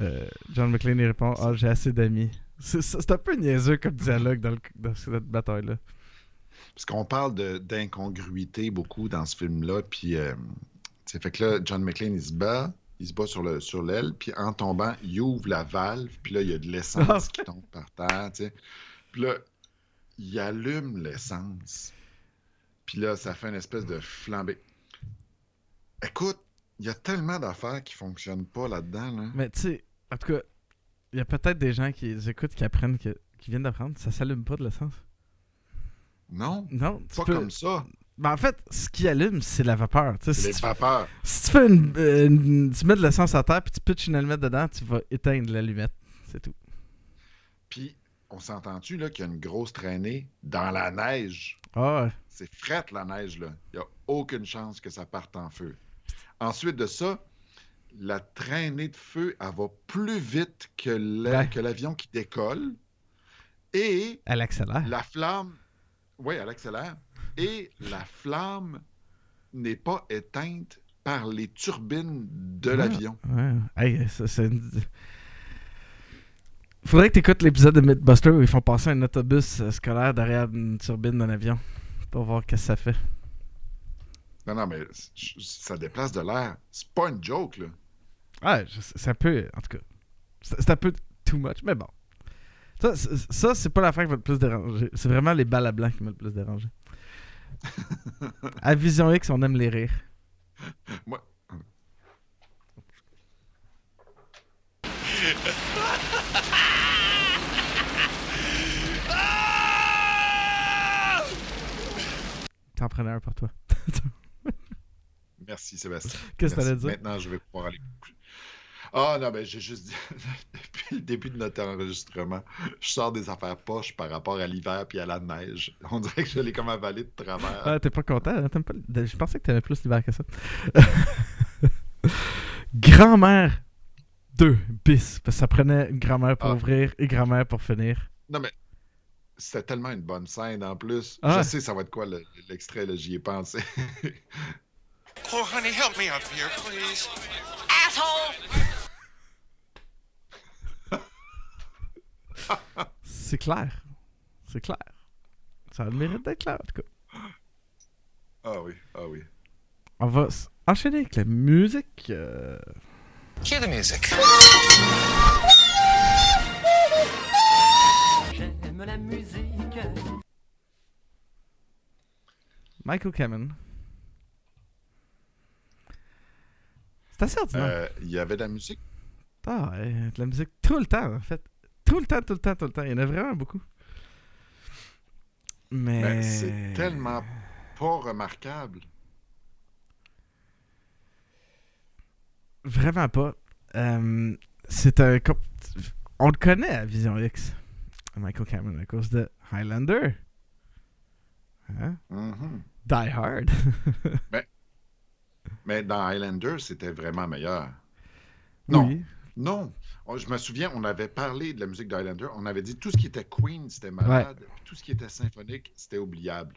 euh, John McClane il répond, ah, j'ai assez d'amis. C'est c'est un peu niaiseux comme dialogue dans, le- dans cette bataille-là. Parce qu'on parle de- d'incongruité beaucoup dans ce film-là. Puis, euh, tu sais, fait que là, John McClane, il se bat. Il se bat sur le sur l'aile, puis en tombant, il ouvre la valve, puis là, il y a de l'essence (laughs) qui tombe par terre, tu sais. Puis là, il allume l'essence. Puis là, ça fait une espèce de flambée. Écoute, il y a tellement d'affaires qui fonctionnent pas là-dedans, là. Mais tu sais, en tout cas, il y a peut-être des gens qui écoutent qui apprennent que, qui viennent d'apprendre, ça s'allume pas de l'essence. Non, Non, tu pas peux- comme ça. Ben, en fait, ce qui allume, c'est la vapeur. C'est Si les tu vapeurs. Si tu fais une, euh, une- tu mets de l'essence à terre puis tu pitches une allumette dedans, tu vas éteindre l'allumette. C'est tout. Puis, on s'entend-tu, là, qu'il y a une grosse traînée dans la neige? Ah ouais. C'est frette, la neige, là. Il n'y a aucune chance que ça parte en feu. Ensuite de ça, la traînée de feu, elle va plus vite que Ouais. l'avion qui décolle. Et Elle accélère. la flamme... Oui, elle accélère. Et la flamme n'est pas éteinte par les turbines de Ah. l'avion. Ouais. Hey, ça, c'est une- Faudrait que tu écoutes l'épisode de Mythbuster où ils font passer un autobus euh, scolaire derrière une turbine d'un avion pour voir qu'est-ce que ça fait. Non, non, mais ça déplace de l'air. C'est pas une joke, là. Ouais, c'est un peu. En tout cas, c'est un peu too much, mais bon. Ça, c'est- ça c'est pas l'affaire qui va le plus déranger. C'est vraiment les balles à blanc qui m'a le plus dérangé. (laughs) à Vision X, on aime les rires. Moi, T'en prenais un pour toi. Merci, Sébastien. (laughs) Qu'est-ce que t'allais dire? Maintenant, je vais pouvoir aller plus. Ah non, mais j'ai juste dit, (laughs) depuis le début de notre enregistrement, je sors des affaires poches par rapport à l'hiver puis à la neige. On dirait que je l'ai comme avalé de travers. Ah, t'es pas content? hein? Pas... Je pensais que t'aimais plus l'hiver que ça. (laughs) grand-mère 2 bis. Parce que ça prenait une grand-mère pour Ah. ouvrir et grand-mère pour finir. Non, mais c'était tellement une bonne scène en plus. Ah. Je sais, ça va être quoi le- l'extrait, là, j'y ai pensé. (laughs) Oh, honey, help me out here, please. (laughs) C'est clair. C'est clair. Ça a le mérite d'être clair, en tout cas. ah oui, ah oui. On va s- enchaîner avec la musique. euh, Cue the music. J'aime la musique. Michael Kamen. C'est assez ordinaire. Euh, Il y avait de la musique? Ah ouais, de la musique tout le temps, en fait. Tout le temps, tout le temps, tout le temps. Il y en a vraiment beaucoup. Mais. Ben, c'est tellement pas remarquable. Vraiment pas. Euh, c'est un. comp- On le connaît à Vision X, Michael Cameron, cause de Highlander. Hein? Mhm. Die Hard. (laughs) Mais dans Highlander, c'était vraiment meilleur. Non. Oui. Non. On- je me souviens, on avait parlé de la musique d'Highlander. On avait dit tout ce qui était Queen, c'était malade. Tout ce qui était symphonique, c'était oubliable.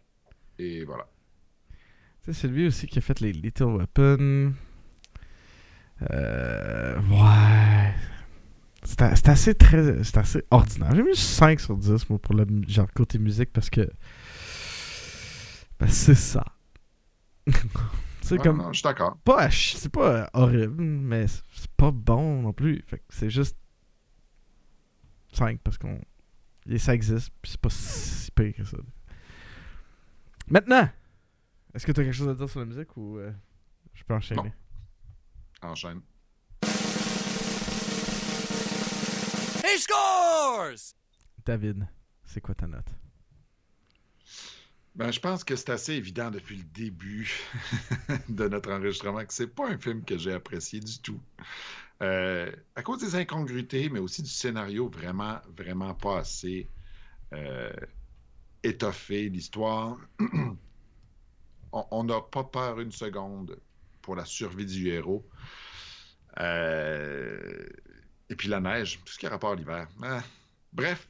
Et voilà. C'est lui aussi qui a fait les Little Weapon. Euh, ouais. C'est assez très. C'est assez ordinaire. J'ai mis 5 sur 10 moi, pour le genre côté musique parce que. Ben, c'est ça. (laughs) c'est comme. non, je suis d'accord. Pas C'est pas horrible, mais c'est c'est pas bon non plus. Fait que c'est juste. 5 parce qu'on. et Ça existe, puis c'est pas si pire que ça. Maintenant! Est-ce que tu as quelque chose à dire sur la musique ou euh, je peux enchaîner? Non. Enchaîne. He scores! David, c'est quoi ta note? Ben, je pense que c'est assez évident depuis le début (laughs) de notre enregistrement que c'est pas un film que j'ai apprécié du tout. Euh, à cause des incongruités, mais aussi du scénario vraiment, vraiment pas assez euh, étoffé, l'histoire. (clears throat) on on n'a pas peur une seconde pour la survie du héros. Euh, et puis la neige, tout ce qui a rapport à l'hiver. Ah, bref,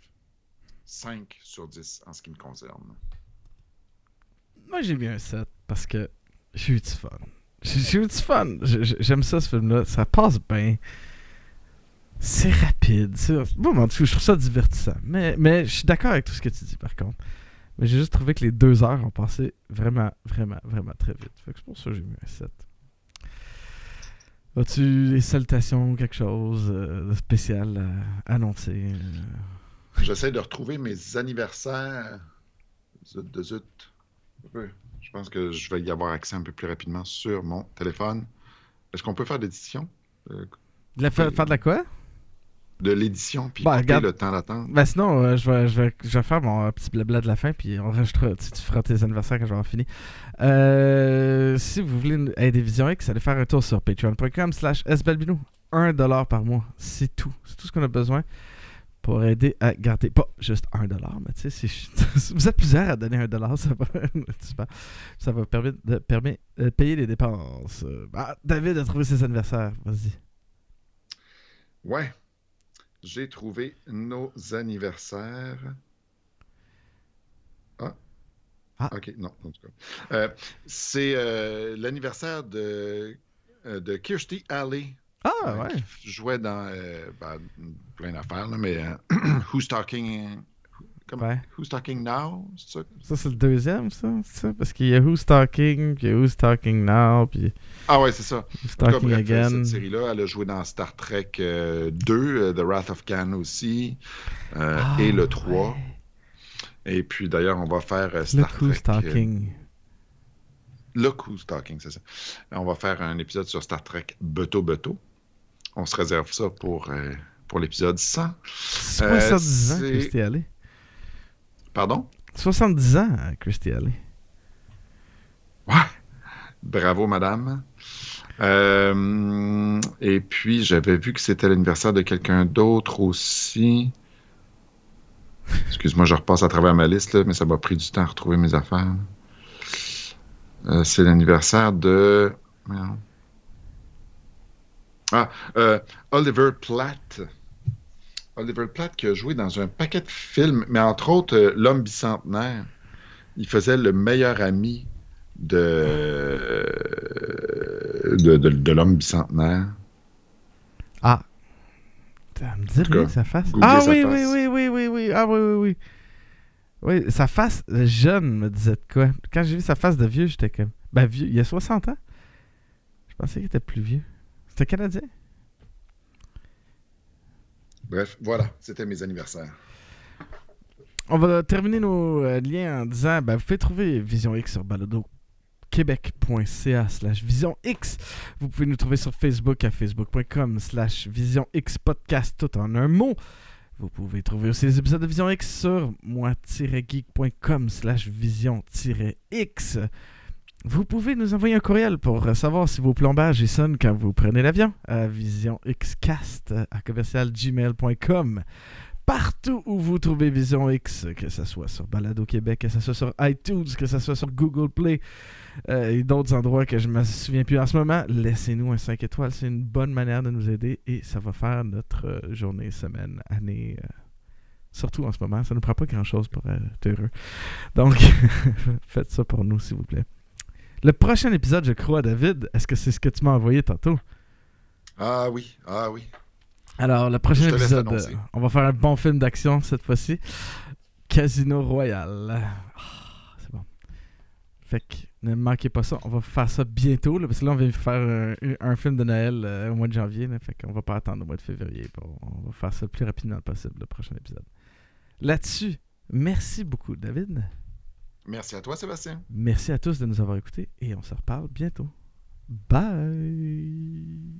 5 sur 10 en ce qui me concerne. Moi, j'ai mis un 7 parce que j'ai eu du fun. J'ai eu du fun. J'ai- j'ai- J'aime ça, ce film-là. Ça passe bien. C'est rapide. Moi, en tout cas, je trouve ça divertissant. Mais, mais je suis d'accord avec tout ce que tu dis, par contre. Mais j'ai juste trouvé que les deux heures ont passé vraiment, vraiment, vraiment très vite. Fait que c'est pour ça que j'ai mis un 7. As-tu des salutations, quelque chose euh, de spécial à annoncer? euh? J'essaie de retrouver mes anniversaires. Zut de zut. Je pense que je vais y avoir accès un peu plus rapidement sur mon téléphone. Est-ce qu'on peut faire d'édition? Euh, De la fa- faire de la quoi? De l'édition, puis Bah, regarde. le temps d'attente. Ben sinon, euh, je, vais, je, vais, je vais faire mon euh, petit blabla de la fin, puis on rajoutera, tu, feras tes anniversaires quand j'aurai fini. Euh, si vous voulez aider Vision X, allez faire un tour sur patreon.com slash sbalbino. 1$ par mois, c'est tout. C'est tout ce qu'on a besoin pour aider à garder, pas juste 1$, mais tu sais, si, (laughs) vous êtes plusieurs à donner 1$, ça va, (laughs) ça va permettre de, permet de payer les dépenses. Ah, David a trouvé ses anniversaires, vas-y. Ouais. J'ai trouvé nos anniversaires. Ah. Ah. OK, non, en tout cas. Euh, c'est euh, l'anniversaire de, euh, de Kirstie Alley. Ah ouais. qui jouait dans ben, plein d'affaires, mais (clears throat) Who's Talking... Ouais. Who's Talking Now? C'est ça? Ça, c'est le deuxième, ça? ça? Parce qu'il y a Who's Talking, puis il y a Who's Talking Now, puis Ah ouais, c'est ça. Who's En tout cas, Talking bref, Again. cette série-là, elle a joué dans Star Trek euh, 2, euh, The Wrath of Khan aussi, euh, Ah, et le 3. ouais. Et puis d'ailleurs, on va faire euh, Star Look Who's Trek. euh, Talking. Look Who's Talking, c'est ça. On va faire un épisode sur Star Trek Beto Beto. On se réserve ça pour, euh, pour l'épisode 100. 70 ans, c'est- Christy Alley. Pardon? 70 ans, Christy Alley. Ouais. Bravo, madame. Euh, et puis, j'avais vu que c'était l'anniversaire de quelqu'un d'autre aussi. Excuse-moi, je repasse à travers ma liste, là, mais ça m'a pris du temps à retrouver mes affaires. Euh, c'est l'anniversaire de. Ah, euh, Oliver Platt. Oliver Platt qui a joué dans un paquet de films, mais entre autres, euh, L'homme bicentenaire. Il faisait le meilleur ami de, de, de- de l'homme bicentenaire. Ah. Ça me dit rien, sa face. Ah oui, oui, oui, oui, oui, oui. Ah oui, oui, oui. Oui, sa face euh, jeune me disait de quoi. Quand j'ai vu sa face de vieux, j'étais comme. Ben, vieux, il y a 60 ans? Je pensais qu'il était plus vieux. C'était canadien? Bref, voilà, c'était mes anniversaires. On va terminer nos euh, liens en disant ben, vous pouvez trouver Vision X sur balado québec.ca slash vision X. Vous pouvez nous trouver sur Facebook à facebook.com slash vision X podcast tout en un mot. Vous pouvez trouver aussi les épisodes de Vision X sur moi-geek.com slash vision-x. Vous pouvez nous envoyer un courriel pour savoir si vos plombages y sonnent quand vous prenez l'avion à visionxcast à commercialgmail.com partout où vous trouvez Vision X, que ce soit sur Balado Québec, que ce soit sur iTunes, que ce soit sur Google Play euh, et d'autres endroits que je ne me souviens plus en ce moment, laissez-nous un 5 étoiles. C'est une bonne manière de nous aider et ça va faire notre euh, journée, semaine, année. euh, surtout en ce moment, ça ne prend pas grand-chose pour être heureux. Donc, (laughs) faites ça pour nous, s'il vous plaît. Le prochain épisode, je crois, David, est-ce que c'est ce que tu m'as envoyé tantôt? Ah oui, ah oui. Alors, le prochain épisode, euh, on va faire un bon film d'action cette fois-ci. Casino Royale. Ah, c'est bon. Fait que ne manquez pas ça. On va faire ça bientôt. là, parce que là, on vient faire un, un film de Noël euh, au mois de janvier. Là, fait qu'on va pas attendre au mois de février. pour- on va faire ça le plus rapidement possible, le prochain épisode. Là-dessus, merci beaucoup, David. Merci à toi, Sébastien. Merci à tous de nous avoir écoutés et on se reparle bientôt. Bye!